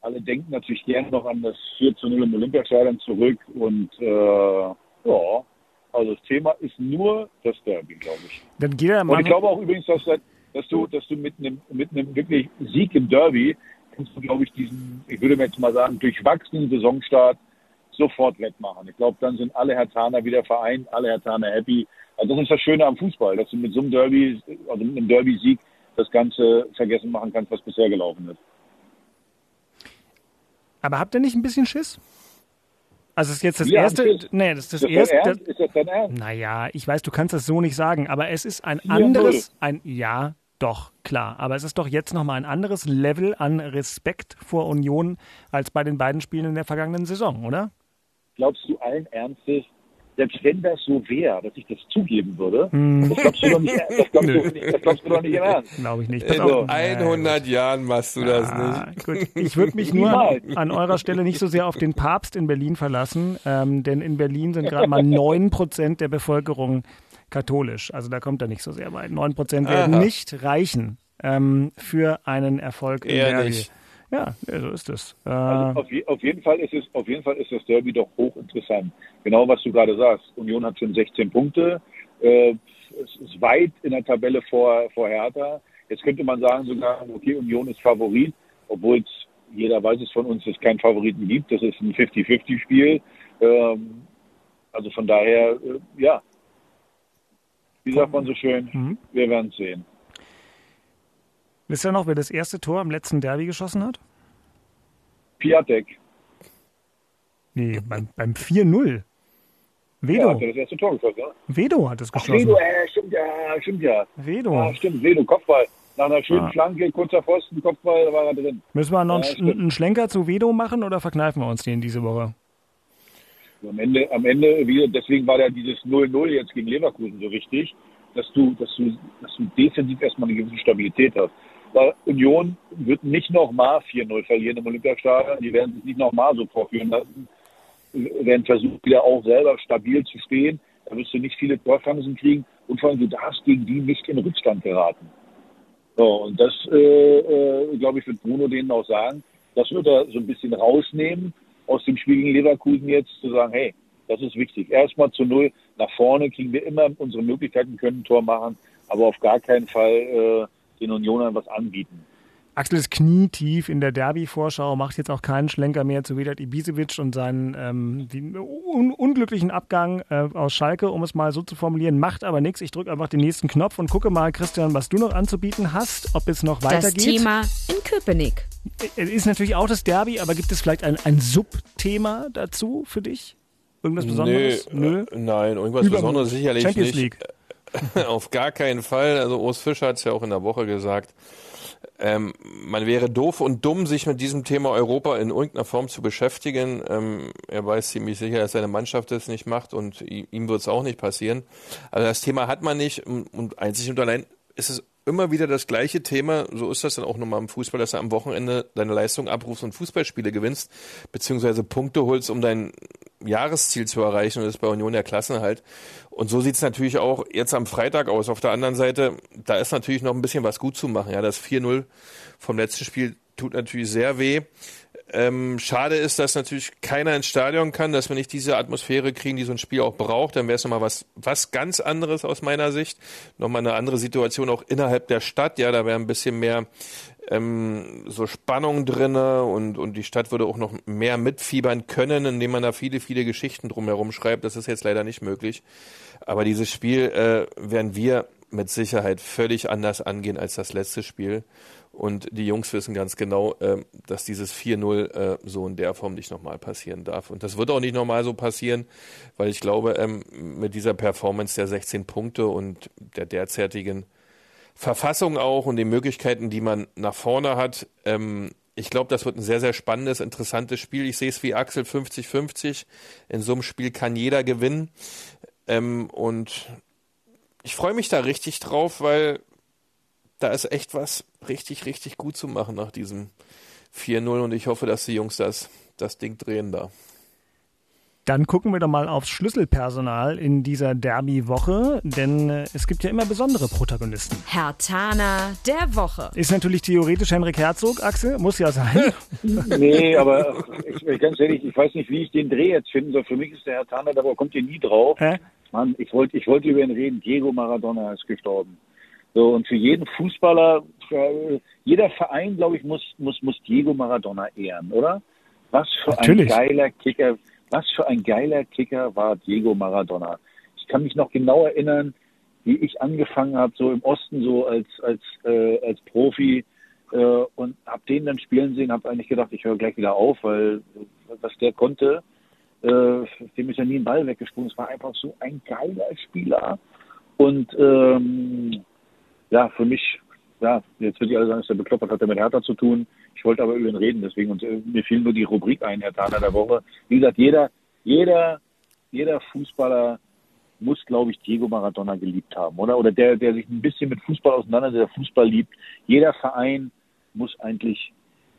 Speaker 2: Alle denken natürlich gerne noch an das 4 zu 0 im Olympiastadion zurück und äh, ja, also das Thema ist nur das Derby, glaube ich.
Speaker 1: Dann geht er
Speaker 2: mal und ich glaube auch übrigens, dass, dass du, dass du mit einem, mit einem wirklich Sieg im Derby kannst du, glaube ich, diesen, ich würde mir jetzt mal sagen, durchwachsenen Saisonstart sofort wettmachen. Ich glaube, dann sind alle Hertaner wieder vereint, alle Hertaner happy. Also das ist das Schöne am Fußball, dass du mit so einem Derby, also mit einem Derby-Sieg das Ganze vergessen machen kannst, was bisher gelaufen ist.
Speaker 1: Aber habt ihr nicht ein bisschen Schiss? Also es ist jetzt das ja, erste. Nee, das ist das, das erste.
Speaker 2: Ist das dein Ernst?
Speaker 1: Naja, ich weiß, du kannst das so nicht sagen, aber es ist ein anderes, ein ja, doch, klar. Aber es ist doch jetzt nochmal ein anderes Level an Respekt vor Union als bei den beiden Spielen in der vergangenen Saison, oder?
Speaker 2: Glaubst du allen Ernstes, selbst wenn das so wäre, dass ich das zugeben würde, hm. das glaubst du doch nicht, das glaubst, du, nicht, das glaubst du doch nicht im Ernst.
Speaker 1: Glaube ich nicht.
Speaker 3: In so 100 Jahren machst du das ah, nicht.
Speaker 1: Gut. Ich würde mich nur an eurer Stelle nicht so sehr auf den Papst in Berlin verlassen, ähm, denn in Berlin sind gerade mal 9 Prozent der Bevölkerung katholisch. Also da kommt er nicht so sehr weit. 9 Prozent werden Aha. nicht reichen ähm, für einen Erfolg
Speaker 3: in Eher nicht.
Speaker 1: Ja, so ist es.
Speaker 2: Äh also auf, je, auf, jeden Fall ist es, auf jeden Fall ist das Derby doch hochinteressant. Genau was du gerade sagst. Union hat schon 16 Punkte. Äh, es ist weit in der Tabelle vor, vor Hertha. Jetzt könnte man sagen sogar, okay, Union ist Favorit, obwohl es, jeder weiß es von uns, es keinen Favoriten gibt. Das ist ein 50-50-Spiel. Ähm, also von daher, äh, ja. Wie sagt man so schön? Mhm. Wir werden es sehen.
Speaker 1: Wisst ihr noch, wer das erste Tor im letzten Derby geschossen hat?
Speaker 2: Piatek.
Speaker 1: Nee, beim, beim 4-0. Vedo.
Speaker 2: Ja, hat das erste Tor geschossen, ja?
Speaker 1: Vedo hat es geschossen.
Speaker 2: Ach, Vedo, äh, stimmt ja, stimmt ja.
Speaker 1: Vedo.
Speaker 2: Ja, stimmt, Vedo, Kopfball. Nach einer schönen ah. Flanke, kurzer Pfosten, Kopfball, da war er drin.
Speaker 1: Müssen wir noch ja, einen, einen Schlenker zu Vedo machen oder verkneifen wir uns den diese Woche?
Speaker 2: Am Ende, am Ende, deswegen war ja dieses 0-0 jetzt gegen Leverkusen so wichtig, dass du, dass du, dass du defensiv erstmal eine gewisse Stabilität hast. Weil Union wird nicht nochmal 4-0 verlieren im Olympiastadion. Die werden sich nicht nochmal so vorführen lassen. Werden versuchen, wieder auch selber stabil zu stehen. Da wirst du nicht viele Torchancen kriegen. Und vor allem, du darfst gegen die nicht in Rückstand geraten. So, und das, äh, äh, glaube ich, wird Bruno denen auch sagen. Das wird er so ein bisschen rausnehmen aus dem Spiel gegen Leverkusen jetzt, zu sagen, hey, das ist wichtig. Erstmal zu Null. Nach vorne kriegen wir immer unsere Möglichkeiten, können ein Tor machen, aber auf gar keinen Fall äh, den Unionern was anbieten.
Speaker 1: Axel ist knietief in der Derby-Vorschau, macht jetzt auch keinen Schlenker mehr zu Vedat Ibisevic und seinen ähm, un unglücklichen Abgang äh, aus Schalke, um es mal so zu formulieren, macht aber nichts. Ich drücke einfach den nächsten Knopf und gucke mal, Christian, was du noch anzubieten hast, ob es noch weitergeht.
Speaker 5: Das Thema in Köpenick.
Speaker 1: Es ist natürlich auch das Derby, aber gibt es vielleicht ein, ein Subthema dazu für dich? Irgendwas Besonderes?
Speaker 3: Nee, Nö. Äh, nein, irgendwas Über Besonderes sicherlich Champions nicht. League. Auf gar keinen Fall. Also Urs Fischer hat es ja auch in der Woche gesagt. Ähm, man wäre doof und dumm, sich mit diesem Thema Europa in irgendeiner Form zu beschäftigen. Ähm, er weiß ziemlich sicher, dass seine Mannschaft das nicht macht und ihm wird es auch nicht passieren. Also das Thema hat man nicht und, und einzig und allein ist es immer wieder das gleiche Thema. So ist das dann auch nochmal im Fußball, dass du am Wochenende deine Leistung abrufst und Fußballspiele gewinnst, beziehungsweise Punkte holst, um dein Jahresziel zu erreichen. Und das ist bei Union der Klassenhalt. Und so sieht es natürlich auch jetzt am Freitag aus. Auf der anderen Seite, da ist natürlich noch ein bisschen was gut zu machen. Ja, das 4-0 vom letzten Spiel tut natürlich sehr weh. Ähm, schade ist, dass natürlich keiner ins Stadion kann, dass wir nicht diese Atmosphäre kriegen, die so ein Spiel auch braucht. Dann wäre es nochmal was, was ganz anderes aus meiner Sicht. Nochmal eine andere Situation auch innerhalb der Stadt. Ja, da wäre ein bisschen mehr ähm, so Spannung drinne und, und die Stadt würde auch noch mehr mitfiebern können, indem man da viele, viele Geschichten drumherum schreibt. Das ist jetzt leider nicht möglich. Aber dieses Spiel äh, werden wir mit Sicherheit völlig anders angehen als das letzte Spiel. Und die Jungs wissen ganz genau, äh, dass dieses 4-0 äh, so in der Form nicht nochmal passieren darf. Und das wird auch nicht nochmal so passieren, weil ich glaube, ähm, mit dieser Performance der 16 Punkte und der derzeitigen Verfassung auch und den Möglichkeiten, die man nach vorne hat, ähm, ich glaube, das wird ein sehr, sehr spannendes, interessantes Spiel. Ich sehe es wie Axel 50-50. In so einem Spiel kann jeder gewinnen. Ähm, und ich freue mich da richtig drauf, weil da ist echt was richtig, richtig gut zu machen nach diesem 4-0 und ich hoffe, dass die Jungs das, das Ding drehen da.
Speaker 1: Dann gucken wir doch mal aufs Schlüsselpersonal in dieser Derby-Woche, denn äh, es gibt ja immer besondere Protagonisten.
Speaker 5: Herr Tana der Woche.
Speaker 1: Ist natürlich theoretisch Henrik Herzog, Axel, muss ja sein.
Speaker 2: nee, aber ich, ganz ehrlich, ich weiß nicht, wie ich den Dreh jetzt finden soll. Für mich ist der Herr Tana, der kommt hier nie drauf. Hä? Mann, ich wollte ich wollte über ihn reden. Diego Maradona ist gestorben. So, und für jeden Fußballer, für jeder Verein, glaube ich, muss, muss, muss Diego Maradona ehren, oder? Was für Natürlich. ein geiler Kicker, was für ein geiler Kicker war Diego Maradona. Ich kann mich noch genau erinnern, wie ich angefangen habe, so im Osten, so als, als, äh, als Profi, äh, und habe den dann spielen sehen, habe eigentlich gedacht, ich höre gleich wieder auf, weil was der konnte, äh, dem ist ja nie ein Ball weggesprungen. Es war einfach so ein geiler Spieler. Und ähm, ja, für mich, ja, jetzt wird die alle sagen, ist der bekloppert, hat er mit Hertha zu tun. Ich wollte aber über ihn reden, deswegen, und äh, mir fiel nur die Rubrik ein, Herr Thaler der Woche. Wie gesagt, jeder, jeder, jeder Fußballer muss, glaube ich, Diego Maradona geliebt haben, oder? Oder der, der sich ein bisschen mit Fußball auseinandersetzt, der Fußball liebt. Jeder Verein muss eigentlich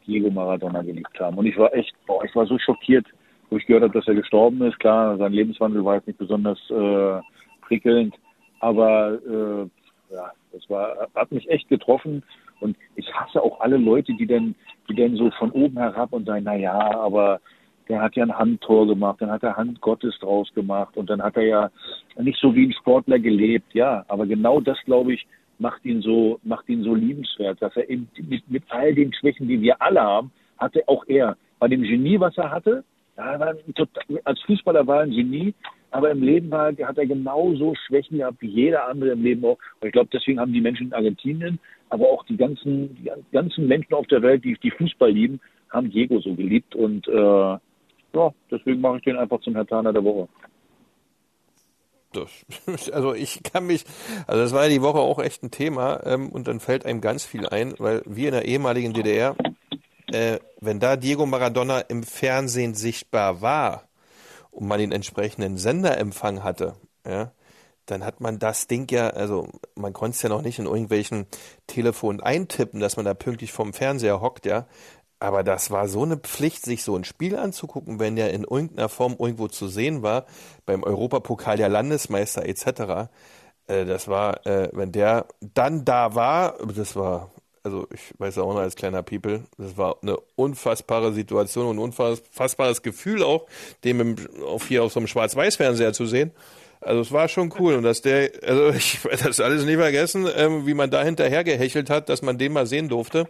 Speaker 2: Diego Maradona geliebt haben. Und ich war echt, boah, ich war so schockiert, wo ich gehört habe, dass er gestorben ist. Klar, sein Lebenswandel war jetzt nicht besonders äh, prickelnd, aber äh, ja, das war, hat mich echt getroffen. Und ich hasse auch alle Leute, die dann, die dann so von oben herab und sagen, na ja, aber der hat ja ein Handtor gemacht, dann hat er Hand Gottes draus gemacht und dann hat er ja nicht so wie ein Sportler gelebt, ja. Aber genau das, glaube ich, macht ihn so, macht ihn so liebenswert, dass er eben mit, mit all den Schwächen, die wir alle haben, hatte auch er. Bei dem Genie, was er hatte, total, als Fußballer war er ein Genie, aber im Leben war, hat er genauso Schwächen gehabt wie jeder andere im Leben auch. Und ich glaube, deswegen haben die Menschen in Argentinien, aber auch die ganzen, die ganzen Menschen auf der Welt, die, die Fußball lieben, haben Diego so geliebt. Und äh, ja, deswegen mache ich den einfach zum Hertaner der Woche.
Speaker 3: Das, also ich kann mich, also das war ja die Woche auch echt ein Thema ähm, und dann fällt einem ganz viel ein, weil wir in der ehemaligen DDR, äh, wenn da Diego Maradona im Fernsehen sichtbar war und man den entsprechenden Senderempfang hatte, ja, dann hat man das Ding ja, also man konnte es ja noch nicht in irgendwelchen Telefonen eintippen, dass man da pünktlich vom Fernseher hockt, ja. Aber das war so eine Pflicht, sich so ein Spiel anzugucken, wenn der in irgendeiner Form irgendwo zu sehen war, beim Europapokal der Landesmeister etc. Äh, das war, äh, wenn der dann da war, das war also ich weiß auch noch als kleiner People, das war eine unfassbare Situation und unfassbares Gefühl auch, dem im, auf hier auf so einem Schwarz-Weiß-Fernseher zu sehen. Also es war schon cool und dass der, also ich werde das alles nie vergessen, ähm, wie man da hinterher gehechelt hat, dass man den mal sehen durfte.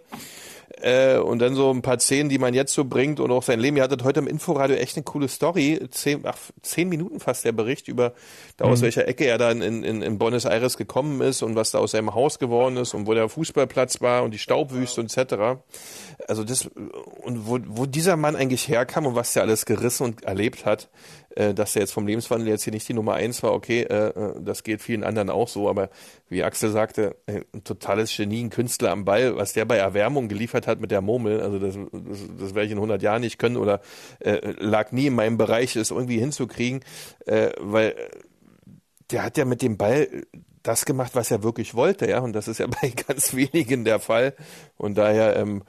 Speaker 3: Äh, und dann so ein paar Szenen, die man jetzt so bringt und auch sein Leben. Ihr hattet heute im Inforadio echt eine coole Story. Zehn, ach, zehn Minuten fast der Bericht über, da mhm. aus welcher Ecke er dann in, in, in Buenos Aires gekommen ist und was da aus seinem Haus geworden ist und wo der Fußballplatz war und die Staubwüste und etc. Also das, und wo, wo dieser Mann eigentlich herkam und was der alles gerissen und erlebt hat, äh, dass er jetzt vom Lebenswandel jetzt hier nicht die Nummer eins war, okay, äh, äh, das geht vielen anderen auch so, aber wie Axel sagte, äh, ein totales Genie, ein Künstler am Ball, was der bei Erwärmung geliefert hat mit der Murmel, also das, das, das werde ich in 100 Jahren nicht können oder äh, lag nie in meinem Bereich, es irgendwie hinzukriegen, äh, weil der hat ja mit dem Ball das gemacht, was er wirklich wollte, ja, und das ist ja bei ganz wenigen der Fall und daher ähm,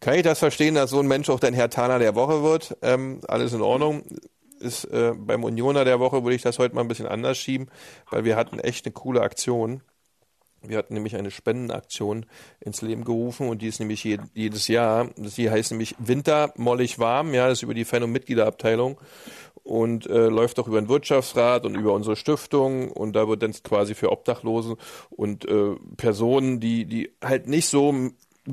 Speaker 3: kann ich das verstehen, dass so ein Mensch auch dein Herr Tana der Woche wird. Ähm, alles in Ordnung ist äh, beim Unioner der Woche, würde ich das heute mal ein bisschen anders schieben, weil wir hatten echt eine coole Aktion. Wir hatten nämlich eine Spendenaktion ins Leben gerufen und die ist nämlich je, jedes Jahr. Die heißt nämlich Winter mollig warm. Ja, das ist über die Fan- und Mitgliederabteilung und äh, läuft auch über den Wirtschaftsrat und über unsere Stiftung und da wird dann quasi für Obdachlose und äh, Personen, die die halt nicht so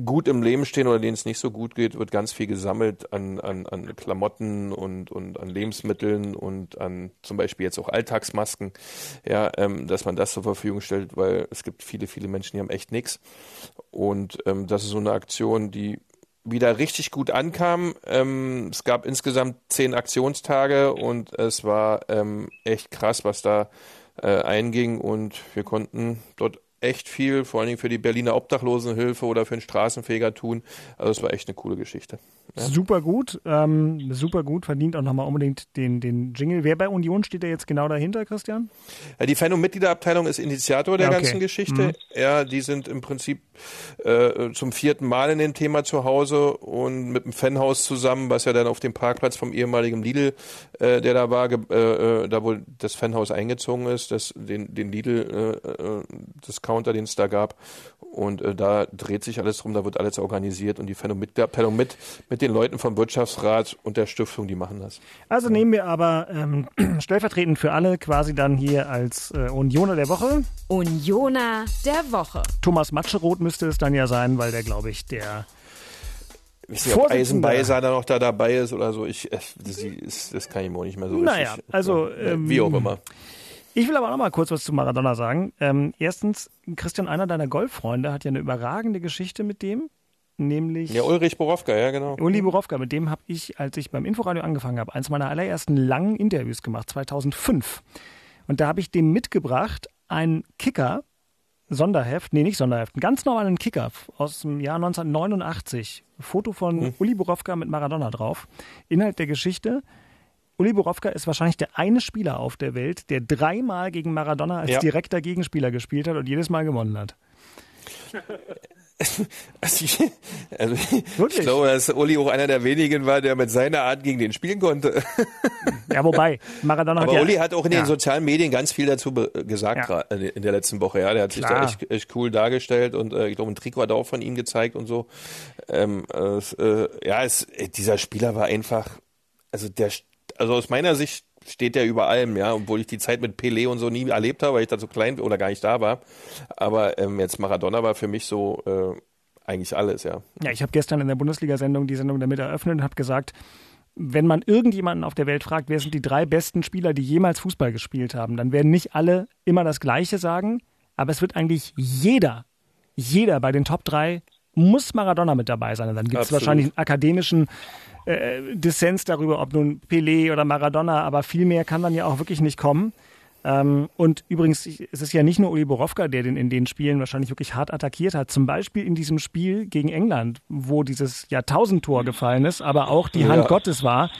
Speaker 3: gut im Leben stehen oder denen es nicht so gut geht, wird ganz viel gesammelt an, an, an Klamotten und, und an Lebensmitteln und an zum Beispiel jetzt auch Alltagsmasken, ja, ähm, dass man das zur Verfügung stellt, weil es gibt viele, viele Menschen, die haben echt nichts. Und ähm, das ist so eine Aktion, die wieder richtig gut ankam. Ähm, es gab insgesamt zehn Aktionstage und es war ähm, echt krass, was da äh, einging und wir konnten dort echt viel, vor allen Dingen für die Berliner Obdachlosenhilfe oder für den Straßenfeger tun. Also es war echt eine coole Geschichte.
Speaker 1: Ja. Super gut, ähm, super gut, verdient auch nochmal unbedingt den, den Jingle. Wer bei Union steht da jetzt genau dahinter, Christian?
Speaker 3: Ja, die Fan- und Mitgliederabteilung ist Initiator der ja, okay. ganzen Geschichte. Mhm. Ja, die sind im Prinzip äh, zum vierten Mal in dem Thema zu Hause und mit dem Fanhaus zusammen, was ja dann auf dem Parkplatz vom ehemaligen Lidl, äh, der da war, äh, äh, da wo das Fanhaus eingezogen ist, das, den, den Lidl-Discounter, äh, äh den es da gab. Und äh, da dreht sich alles drum, da wird alles organisiert und die Fan- und Mitgliederabteilung mit, mit den Leuten vom Wirtschaftsrat und der Stiftung, die machen das.
Speaker 1: Also nehmen wir aber ähm, stellvertretend für alle quasi dann hier als äh, Unioner der Woche.
Speaker 5: Unioner der Woche.
Speaker 1: Thomas Matscheroth müsste es dann ja sein, weil der, glaube ich, der
Speaker 3: ich weiß nicht, ob Eisenbeiser da noch da dabei ist oder so. Ich, das, das kann ich mir auch nicht mehr so
Speaker 1: naja,
Speaker 3: richtig.
Speaker 1: also
Speaker 3: ähm, wie auch immer.
Speaker 1: Ich will aber noch mal kurz was zu Maradona sagen. Ähm, erstens, Christian, einer deiner Golffreunde hat ja eine überragende Geschichte mit dem nämlich.
Speaker 3: Ja, Ulrich Borowka, ja, genau.
Speaker 1: Uli Borowka, mit dem habe ich, als ich beim Inforadio angefangen habe, eins meiner allerersten langen Interviews gemacht, 2005. Und da habe ich dem mitgebracht ein Kicker, Sonderheft, nee, nicht Sonderheft, einen ganz normalen Kicker aus dem Jahr 1989. Foto von hm. Uli Borowka mit Maradona drauf. Inhalt der Geschichte. Uli Borowka ist wahrscheinlich der eine Spieler auf der Welt, der dreimal gegen Maradona als ja. direkter Gegenspieler gespielt hat und jedes Mal gewonnen hat.
Speaker 3: Also ich, also ich glaube, dass Uli auch einer der wenigen war, der mit seiner Art gegen den spielen konnte.
Speaker 1: Ja, wobei, Maradona
Speaker 3: hat
Speaker 1: Aber
Speaker 3: ja, Uli hat auch in ja. den sozialen Medien ganz viel dazu gesagt ja. in der letzten Woche. Ja, der hat Klar. sich da echt, echt cool dargestellt und äh, ich glaube, ein Trikot hat auch von ihm gezeigt und so. Ähm, äh, ja, es, dieser Spieler war einfach, also der, also aus meiner Sicht steht der über allem, ja, obwohl ich die Zeit mit Pelé und so nie erlebt habe, weil ich da so klein oder gar nicht da war. Aber ähm, jetzt Maradona war für mich so äh, eigentlich alles, ja.
Speaker 1: Ja, ich habe gestern in der Bundesliga-Sendung die Sendung damit eröffnet und habe gesagt, wenn man irgendjemanden auf der Welt fragt, wer sind die drei besten Spieler, die jemals Fußball gespielt haben, dann werden nicht alle immer das Gleiche sagen, aber es wird eigentlich jeder, jeder bei den Top 3 muss Maradona mit dabei sein. Und dann gibt es wahrscheinlich einen akademischen äh, Dissens darüber, ob nun Pelé oder Maradona, aber viel mehr kann dann ja auch wirklich nicht kommen. Ähm, und übrigens, es ist ja nicht nur Uli Borowka, der den in den Spielen wahrscheinlich wirklich hart attackiert hat. Zum Beispiel in diesem Spiel gegen England, wo dieses Jahrtausendtor gefallen ist, aber auch die Hand Gottes war.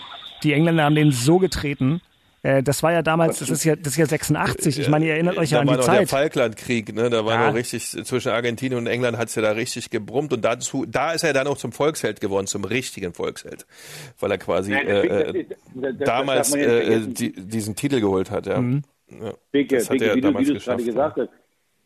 Speaker 1: Die Engländer haben den so getreten. Äh, das war ja damals, das ist ja, das ist ja 86. Ich meine, ihr erinnert euch ja an die Zeit. Da war
Speaker 3: der Falklandkrieg, ne? Da war ja. noch richtig, zwischen Argentinien und England hat's ja da richtig gebrummt und dazu, da ist er dann auch zum Volksheld geworden, zum richtigen Volksheld. Weil er quasi Nein, äh, das, das, damals äh, die, diesen Titel geholt hat, ja. Mhm.
Speaker 2: ja. Bicke, Bicke, wie, du, wie du es gerade gesagt hast,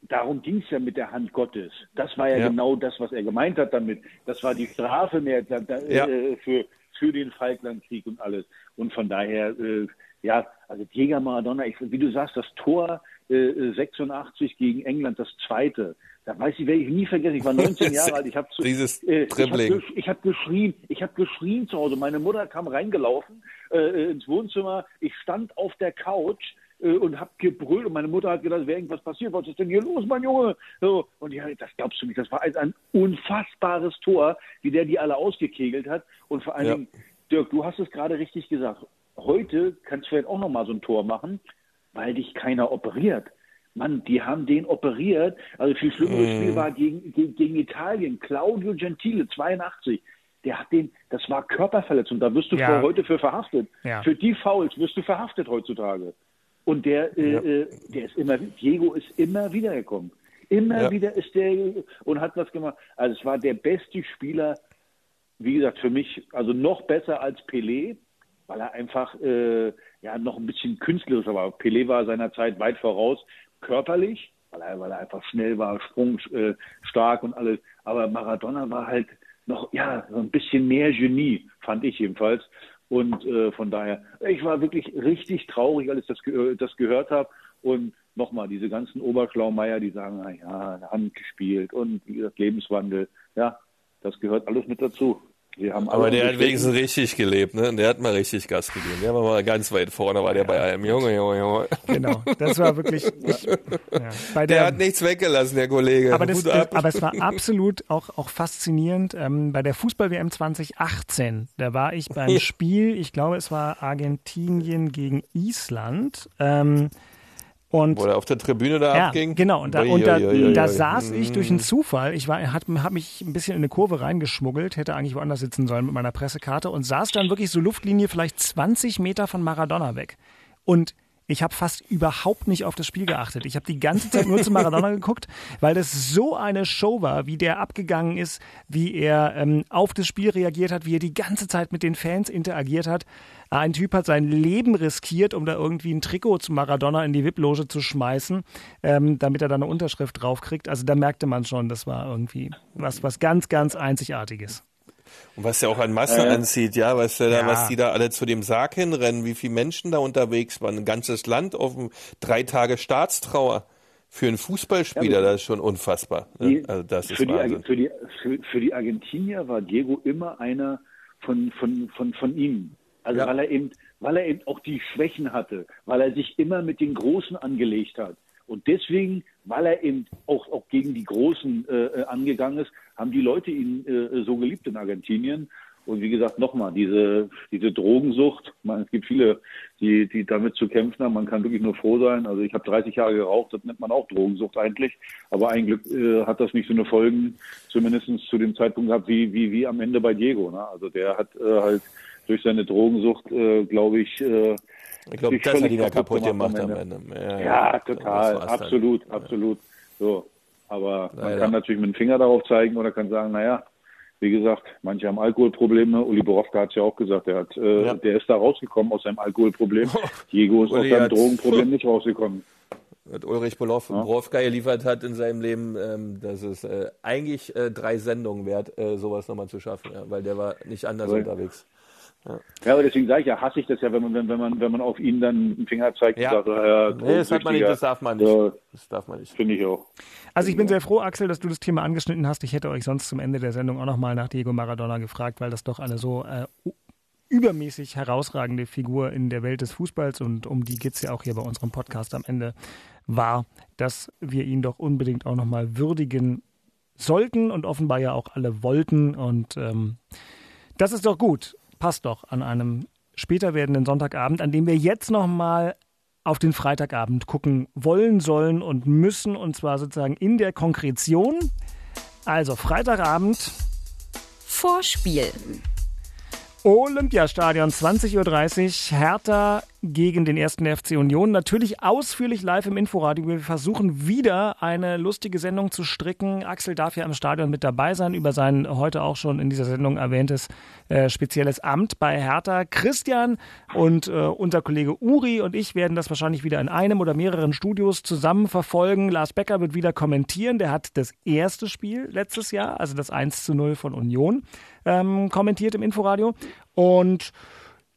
Speaker 2: darum ging es ja mit der Hand Gottes. Das war ja, ja, genau das, was er gemeint hat damit. Das war die Strafe mehr da, da, ja. äh, für, für den Falklandkrieg und alles. Und von daher, äh, ja, also Diego Maradona, ich, wie du sagst, das Tor äh, 86 gegen England, das zweite. Da weiß ich, werde ich nie vergessen. Ich war 19 Jahre alt. Ich habe
Speaker 3: dieses äh, Dribbling.
Speaker 2: Ich habe hab geschrien. Ich habe geschrien zu Hause. Meine Mutter kam reingelaufen äh, ins Wohnzimmer. Ich stand auf der Couch äh, und habe gebrüllt und meine Mutter hat gedacht, wäre irgendwas passiert. Was ist denn hier los, mein Junge? So, und ja, das glaubst du nicht. Das war ein, ein unfassbares Tor, wie der die alle ausgekegelt hat. Und vor allen ja. Dingen, Dirk, du hast es gerade richtig gesagt heute kannst du vielleicht auch nochmal so ein Tor machen, weil dich keiner operiert. Mann, die haben den operiert. Also viel schlimmeres mm. Spiel war gegen, gegen, gegen, Italien. Claudio Gentile, 82. Der hat den, das war Körperverletzung. Da wirst du ja. heute für verhaftet. Ja. Für die Fouls wirst du verhaftet heutzutage. Und der, äh, ja. äh, der ist immer, Diego ist immer wiedergekommen. Immer ja. wieder ist der und hat was gemacht. Also es war der beste Spieler, wie gesagt, für mich, also noch besser als Pelé weil er einfach äh, ja noch ein bisschen künstlerisch war. Pelé war seiner Zeit weit voraus, körperlich, weil er, weil er einfach schnell war, sprungstark äh, und alles. Aber Maradona war halt noch, ja, so ein bisschen mehr Genie, fand ich jedenfalls. Und äh, von daher, ich war wirklich richtig traurig, als ich das, äh, das gehört habe. Und nochmal, diese ganzen Oberschlaumeier, die sagen, na ja, Hand gespielt und wie gesagt, Lebenswandel. Ja, das gehört alles mit dazu.
Speaker 3: Aber der hat wenigstens richtig gelebt, ne? Der hat mal richtig Gas gegeben. Der war mal ganz weit vorne, war der bei allem. Junge, Junge, Junge.
Speaker 1: Genau, das war wirklich. Ich, ja,
Speaker 3: der, der, hat nichts weggelassen, der Kollege.
Speaker 1: Aber, das, das, aber es war absolut auch, auch faszinierend. Ähm, bei der Fußball-WM 2018, da war ich beim Spiel, ich glaube, es war Argentinien gegen Island. Ähm, und,
Speaker 3: Wo er auf der Tribüne da
Speaker 1: ja,
Speaker 3: abging?
Speaker 1: Genau, und da, und da, da saß ich durch einen Zufall. Ich war, hat, hab mich ein bisschen in eine Kurve reingeschmuggelt, hätte eigentlich woanders sitzen sollen mit meiner Pressekarte und saß dann wirklich so Luftlinie vielleicht 20 Meter von Maradona weg. Und ich habe fast überhaupt nicht auf das Spiel geachtet. Ich habe die ganze Zeit nur zu Maradona geguckt, weil das so eine Show war, wie der abgegangen ist, wie er ähm, auf das Spiel reagiert hat, wie er die ganze Zeit mit den Fans interagiert hat. Ein Typ hat sein Leben riskiert, um da irgendwie ein Trikot zu Maradona in die VIP-Loge zu schmeißen, ähm, damit er da eine Unterschrift draufkriegt. Also da merkte man schon, das war irgendwie was, was ganz, ganz Einzigartiges.
Speaker 3: Und was der auch an Massen äh, anzieht, ja, was ja. da, was die da alle zu dem Sarg hinrennen, wie viele Menschen da unterwegs waren, ein ganzes Land auf dem drei Tage Staatstrauer. Für einen Fußballspieler, ja, das ist schon unfassbar.
Speaker 2: Ne? Die, also das ist für, die, für, die, für, für, die Argentinier war Diego immer einer von, von, von, von ihnen. Also ja. weil er eben, weil er eben auch die Schwächen hatte, weil er sich immer mit den Großen angelegt hat. Und deswegen, weil er eben auch, auch gegen die Großen äh, äh, angegangen ist, haben die Leute ihn äh, so geliebt in Argentinien. Und wie gesagt, nochmal, diese, diese Drogensucht, man, es gibt viele, die, die damit zu kämpfen haben. Man kann wirklich nur froh sein. Also ich habe 30 Jahre geraucht, das nennt man auch Drogensucht eigentlich. Aber eigentlich äh, hat das nicht so eine Folgen, zumindest zu dem Zeitpunkt gehabt, wie, wie, wie am Ende bei Diego. Ne? Also der hat äh, halt durch seine Drogensucht, äh, glaube ich, äh,
Speaker 3: ich glaube, das hat ihn ja kaputt gemacht am Ende. Am
Speaker 2: Ende. Ja, ja, total, absolut, dann. absolut. So, aber Leider. man kann natürlich mit dem Finger darauf zeigen oder kann sagen, naja, wie gesagt, manche haben Alkoholprobleme. Uli Borowka hat es ja auch gesagt, hat, äh, ja. der ist da rausgekommen aus seinem Alkoholproblem. Diego ist aus seinem Drogenproblem nicht rausgekommen.
Speaker 3: Was Ulrich Bolow, ja. Borowka geliefert hat in seinem Leben, ähm, das ist äh, eigentlich äh, drei Sendungen wert, äh, sowas nochmal zu schaffen, ja, weil der war nicht anders cool. unterwegs.
Speaker 2: Ja. ja, aber deswegen sage ich ja, hasse ich das ja, wenn man, wenn, wenn man, wenn man auf ihn dann einen Finger zeigt
Speaker 3: ja. und sagt, ja, nee, das, hat man nicht, das darf man nicht. Das darf man nicht.
Speaker 2: Finde ich auch.
Speaker 1: Also ich bin sehr froh, Axel, dass du das Thema angeschnitten hast. Ich hätte euch sonst zum Ende der Sendung auch nochmal nach Diego Maradona gefragt, weil das doch eine so äh, übermäßig herausragende Figur in der Welt des Fußballs und um die geht es ja auch hier bei unserem Podcast am Ende war, dass wir ihn doch unbedingt auch nochmal würdigen sollten und offenbar ja auch alle wollten und ähm, das ist doch gut passt doch an einem später werdenden Sonntagabend, an dem wir jetzt nochmal auf den Freitagabend gucken wollen, sollen und müssen, und zwar sozusagen in der Konkretion. Also Freitagabend.
Speaker 5: Vorspiel.
Speaker 1: Olympiastadion, 20.30 Uhr, Hertha gegen den ersten FC Union. Natürlich ausführlich live im Inforadio. Wir versuchen wieder eine lustige Sendung zu stricken. Axel darf ja im Stadion mit dabei sein über sein heute auch schon in dieser Sendung erwähntes äh, spezielles Amt bei Hertha. Christian und äh, unser Kollege Uri und ich werden das wahrscheinlich wieder in einem oder mehreren Studios zusammen verfolgen. Lars Becker wird wieder kommentieren. Der hat das erste Spiel letztes Jahr, also das 1 zu 0 von Union, ähm, kommentiert im Inforadio. Und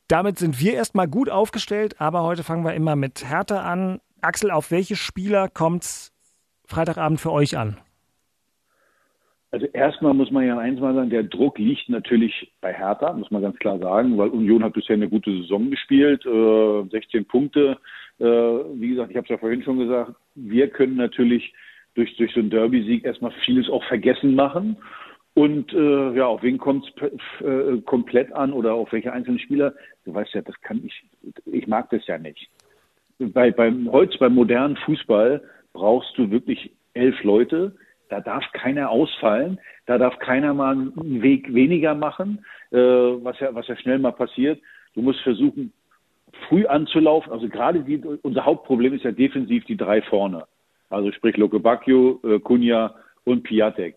Speaker 1: damit sind wir erstmal gut aufgestellt, aber heute fangen wir immer mit Hertha an. Axel, auf welche Spieler kommt es Freitagabend für euch an?
Speaker 2: Also erstmal muss man ja eins mal sagen, der Druck liegt natürlich bei Hertha, muss man ganz klar sagen, weil Union hat bisher eine gute Saison gespielt, äh, 16 Punkte. Äh, wie gesagt, ich habe es ja vorhin schon gesagt, wir können natürlich durch, durch so einen Derby-Sieg erstmal vieles auch vergessen machen. Und äh, ja, auf wen kommt es äh, komplett an oder auf welche einzelnen Spieler? Du weißt ja, das kann ich, ich mag das ja nicht. Bei, beim, heute beim modernen Fußball brauchst du wirklich elf Leute. Da darf keiner ausfallen. Da darf keiner mal einen Weg weniger machen, äh, was, ja, was ja schnell mal passiert. Du musst versuchen, früh anzulaufen. Also gerade die, unser Hauptproblem ist ja defensiv die drei vorne. Also sprich Loke Bacchio, äh, Kunja und Piatek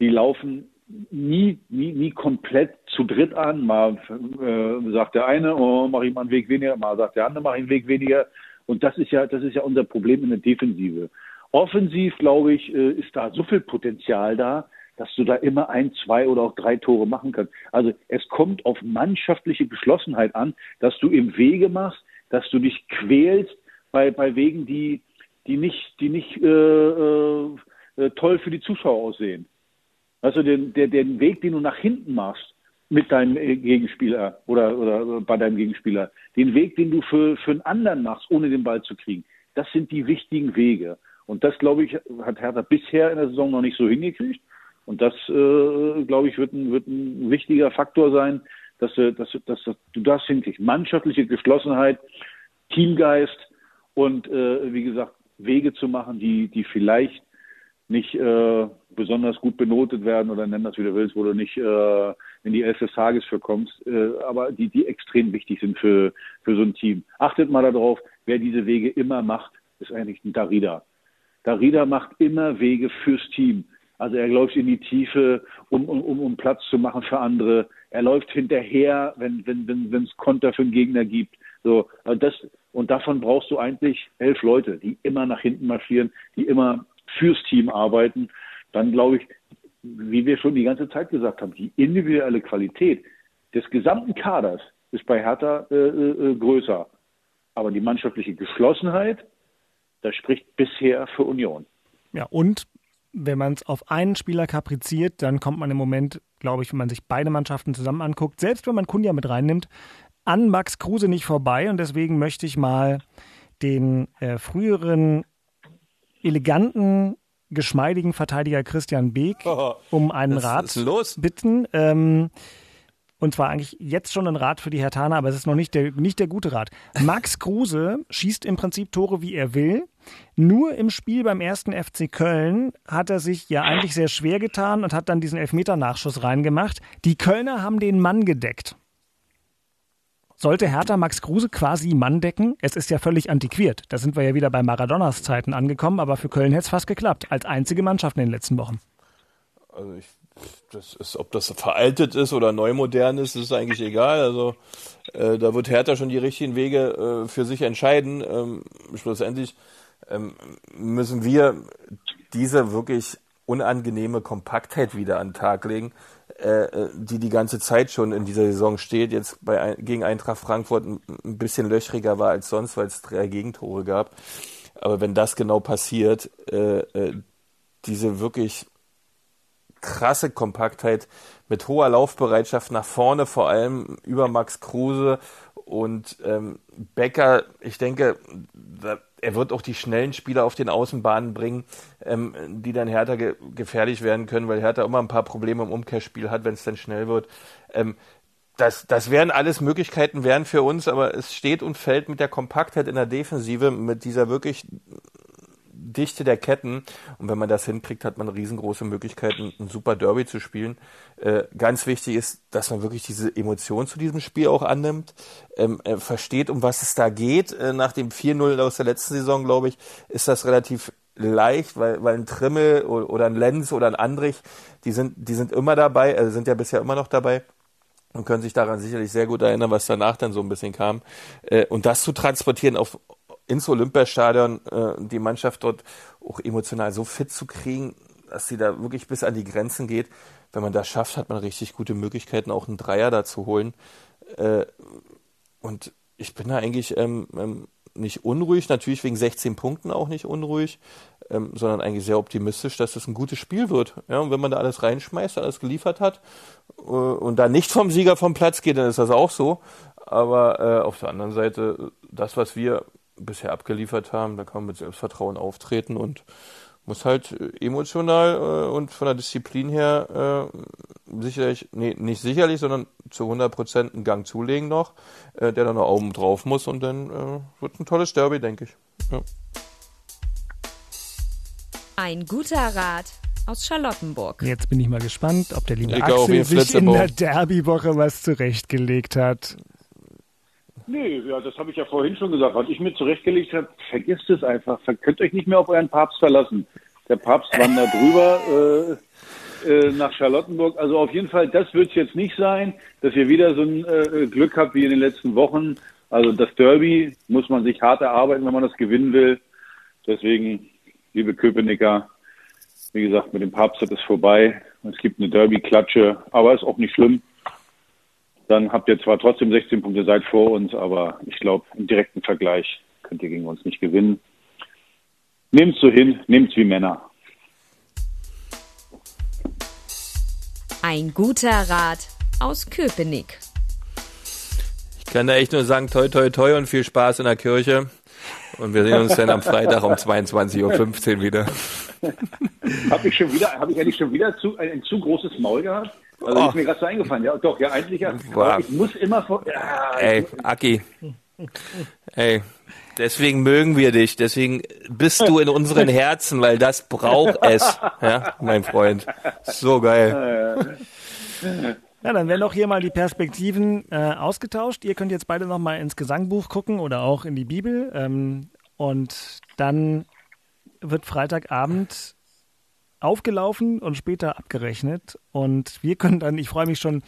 Speaker 2: die laufen nie, nie, nie komplett zu dritt an. Mal äh, sagt der eine, oh, mach ich mal einen Weg weniger, mal sagt der andere, mach ich einen Weg weniger. Und das ist ja, das ist ja unser Problem in der Defensive. offensiv, glaube ich, äh, ist da so viel Potenzial da, dass du da immer ein, zwei oder auch drei Tore machen kannst. Also es kommt auf mannschaftliche Geschlossenheit an, dass du im Wege machst, dass du dich quälst bei, bei Wegen, die, die nicht, die nicht äh, äh, äh toll für die Zuschauer aussehen. Also den, der, den Weg, den du nach hinten machst mit deinem äh, Gegenspieler oder, oder bei deinem Gegenspieler, den Weg, den du für, für einen anderen machst, ohne den Ball zu kriegen, das sind die wichtigen Wege. Und das, glaube ich, hat Hertha bisher in der Saison noch nicht so hingekriegt. Und das, äh, glaube ich, wird ein, wird ein wichtiger Faktor sein, dass, dass, dass, dass du das hinkriegst. Mannschaftliche Geschlossenheit, Teamgeist und, äh, wie gesagt, Wege zu machen, die, die vielleicht nicht äh, besonders gut benotet werden oder nenn das wie du willst, wo du nicht äh, in die Elf des Tages für kommst, äh, aber die, die extrem wichtig sind für, für so ein Team. Achtet mal darauf, wer diese Wege immer macht, ist eigentlich ein Darida. Darida macht immer Wege fürs Team. Also er läuft in die Tiefe, um, um, um Platz zu machen für andere. Er läuft hinterher, wenn wenn wenn wenn, es Konter für den Gegner gibt. So, also das und davon brauchst du eigentlich elf Leute, die immer nach hinten marschieren, die immer fürs Team arbeiten. Dann glaube ich, wie wir schon die ganze Zeit gesagt haben, die individuelle Qualität des gesamten Kaders ist bei Hertha äh, äh, größer. Aber die mannschaftliche Geschlossenheit, das spricht bisher für Union.
Speaker 1: Ja, und wenn man es auf einen Spieler kapriziert, dann kommt man im Moment, glaube ich, wenn man sich beide Mannschaften zusammen anguckt, selbst wenn man Kunja mit reinnimmt, an Max Kruse nicht vorbei. Und deswegen möchte ich mal den äh, früheren eleganten, geschmeidigen Verteidiger Christian Beek um einen Rat bitten. Ähm, und zwar eigentlich jetzt schon ein Rat für die Hertaner, aber es ist noch nicht der, nicht der gute Rat. Max Kruse schießt im Prinzip Tore, wie er will. Nur im Spiel beim ersten FC Köln hat er sich ja eigentlich sehr schwer getan und hat dann diesen Elfmeter-Nachschuss reingemacht. Die Kölner haben den Mann gedeckt. Sollte Hertha Max Kruse quasi Mann decken? Es ist ja völlig antiquiert. Da sind wir ja wieder bei Maradonas Zeiten angekommen, aber für Köln hätte es fast geklappt. Als einzige Mannschaft in den letzten Wochen.
Speaker 3: Also ich das ist, ob das veraltet ist oder neumodern ist, ist eigentlich egal. Also äh, da wird Hertha schon die richtigen Wege äh, für sich entscheiden. Ähm, schlussendlich ähm, müssen wir diese wirklich unangenehme Kompaktheit wieder an den Tag legen, äh, die die ganze Zeit schon in dieser Saison steht. Jetzt bei gegen Eintracht Frankfurt ein, ein bisschen löchriger war als sonst, weil es drei Gegentore gab. Aber wenn das genau passiert, äh, äh, diese wirklich krasse Kompaktheit mit hoher Laufbereitschaft nach vorne, vor allem über Max Kruse und ähm, Becker. Ich denke, da, er wird auch die schnellen Spieler auf den Außenbahnen bringen, ähm, die dann Hertha ge gefährlich werden können, weil Hertha immer ein paar Probleme im Umkehrspiel hat, wenn es dann schnell wird. Ähm, das, das wären alles Möglichkeiten wären für uns, aber es steht und fällt mit der Kompaktheit in der Defensive, mit dieser wirklich Dichte der Ketten. Und wenn man das hinkriegt, hat man riesengroße Möglichkeiten, ein super Derby zu spielen. Äh, ganz wichtig ist, dass man wirklich diese Emotion zu diesem Spiel auch annimmt, ähm, äh, versteht, um was es da geht. Äh, nach dem 4-0 aus der letzten Saison, glaube ich, ist das relativ leicht, weil, weil ein Trimmel oder ein Lenz oder ein Andrich, die sind, die sind immer dabei, also sind ja bisher immer noch dabei und können sich daran sicherlich sehr gut erinnern, was danach dann so ein bisschen kam. Äh, und das zu transportieren auf, ins Olympiastadion äh, die Mannschaft dort auch emotional so fit zu kriegen, dass sie da wirklich bis an die Grenzen geht. Wenn man das schafft, hat man richtig gute Möglichkeiten, auch einen Dreier da zu holen. Äh, und ich bin da eigentlich ähm, ähm, nicht unruhig, natürlich wegen 16 Punkten auch nicht unruhig, ähm, sondern eigentlich sehr optimistisch, dass das ein gutes Spiel wird. Ja, und wenn man da alles reinschmeißt, alles geliefert hat äh, und da nicht vom Sieger vom Platz geht, dann ist das auch so. Aber äh, auf der anderen Seite, das, was wir bisher abgeliefert haben. Da kann man mit Selbstvertrauen auftreten und muss halt äh, emotional äh, und von der Disziplin her äh, sicherlich, nee, nicht sicherlich, sondern zu 100 Prozent einen Gang zulegen noch, äh, der dann noch oben drauf muss und dann äh, wird ein tolles Derby, denke ich. Ja.
Speaker 5: Ein guter Rat aus Charlottenburg.
Speaker 1: Jetzt bin ich mal gespannt, ob der liebe ich Axel sich in der Derbywoche was zurechtgelegt hat.
Speaker 2: Nee, ja, das habe ich ja vorhin schon gesagt. Was ich mir zurechtgelegt habe, vergisst es einfach. Könnt euch nicht mehr auf euren Papst verlassen. Der Papst wandert drüber äh, äh, nach Charlottenburg. Also auf jeden Fall, das wird es jetzt nicht sein, dass ihr wieder so ein äh, Glück habt wie in den letzten Wochen. Also das Derby muss man sich hart erarbeiten, wenn man das gewinnen will. Deswegen liebe Köpenicker. Wie gesagt, mit dem Papst ist es vorbei. Es gibt eine Derby-Klatsche, aber ist auch nicht schlimm. Dann habt ihr zwar trotzdem 16 Punkte, seid vor uns, aber ich glaube, im direkten Vergleich könnt ihr gegen uns nicht gewinnen. Nehmt so hin, nehmt wie Männer.
Speaker 5: Ein guter Rat aus Köpenick.
Speaker 3: Ich kann da echt nur sagen, toi, toi, toi und viel Spaß in der Kirche. Und wir sehen uns dann am Freitag um 22.15 Uhr wieder.
Speaker 2: habe ich schon wieder, habe ich eigentlich schon wieder zu, ein, zu großes Maul gehabt? Also oh. ist mir gerade so eingefallen. Ja, doch, ja, eigentlich ja. Wow. Ich muss immer vor. Ja,
Speaker 3: Ey, Aki. Ey, deswegen mögen wir dich. Deswegen bist du in unseren Herzen, weil das braucht es. Ja, mein Freund. So geil.
Speaker 1: Ja, dann werden doch hier mal die Perspektiven äh, ausgetauscht. Ihr könnt jetzt beide noch mal ins Gesangbuch gucken oder auch in die Bibel. Ähm, und dann wird Freitagabend aufgelaufen und später abgerechnet. Und wir können dann, ich freue mich schon,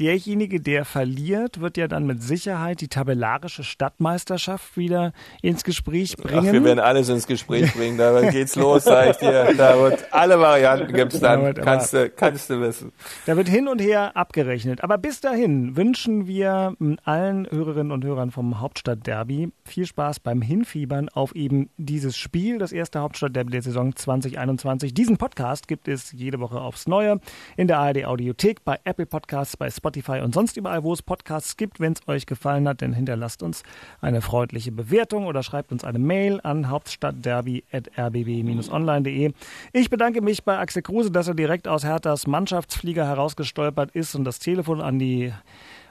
Speaker 1: derjenige, der verliert, wird ja dann mit Sicherheit die tabellarische Stadtmeisterschaft wieder ins Gespräch bringen. Ach,
Speaker 3: wir werden alles ins Gespräch bringen. Da geht's los, sag ich dir. Da wird alle Varianten gibt's dann. kannst du, kannst du wissen.
Speaker 1: Da wird hin und her abgerechnet. Aber bis dahin wünschen wir allen Hörerinnen und Hörern vom Hauptstadtderby viel Spaß beim Hinfiebern auf eben dieses Spiel, das erste Hauptstadtderby der Saison 2021. Diesen Podcast gibt es jede Woche aufs Neue in der ARD Audiothek, bei Apple Podcasts, bei Spotify Spotify und sonst überall, wo es Podcasts gibt. Wenn es euch gefallen hat, dann hinterlasst uns eine freundliche Bewertung oder schreibt uns eine Mail an hauptstadtderby.rbb-online.de. Ich bedanke mich bei Axel Kruse, dass er direkt aus Herthas Mannschaftsflieger herausgestolpert ist und das Telefon an die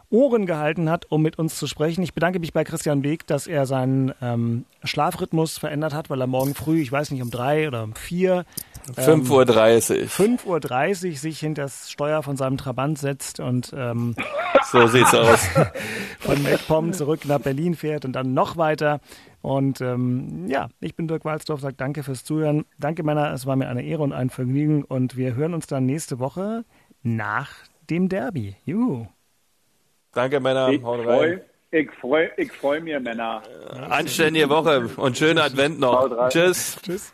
Speaker 1: Ohren gehalten hat, um mit uns zu sprechen. Ich bedanke mich bei Christian Weg, dass er seinen ähm, Schlafrhythmus verändert hat, weil er morgen früh, ich weiß nicht, um drei oder um vier
Speaker 3: 5.30
Speaker 1: Uhr. 5.30 Uhr sich hinter das Steuer von seinem Trabant setzt und ähm,
Speaker 3: so sieht's aus.
Speaker 1: von MacPom zurück nach Berlin fährt und dann noch weiter. Und ähm, ja, ich bin Dirk Walzdorf, sage danke fürs Zuhören. Danke Männer, es war mir eine Ehre und ein Vergnügen und wir hören uns dann nächste Woche nach dem Derby. Juhu.
Speaker 3: Danke, Männer.
Speaker 2: Ich freue ich freu, ich freu mich, Männer.
Speaker 3: Anständige Woche und schönen Advent noch. Tschüss. Tschüss.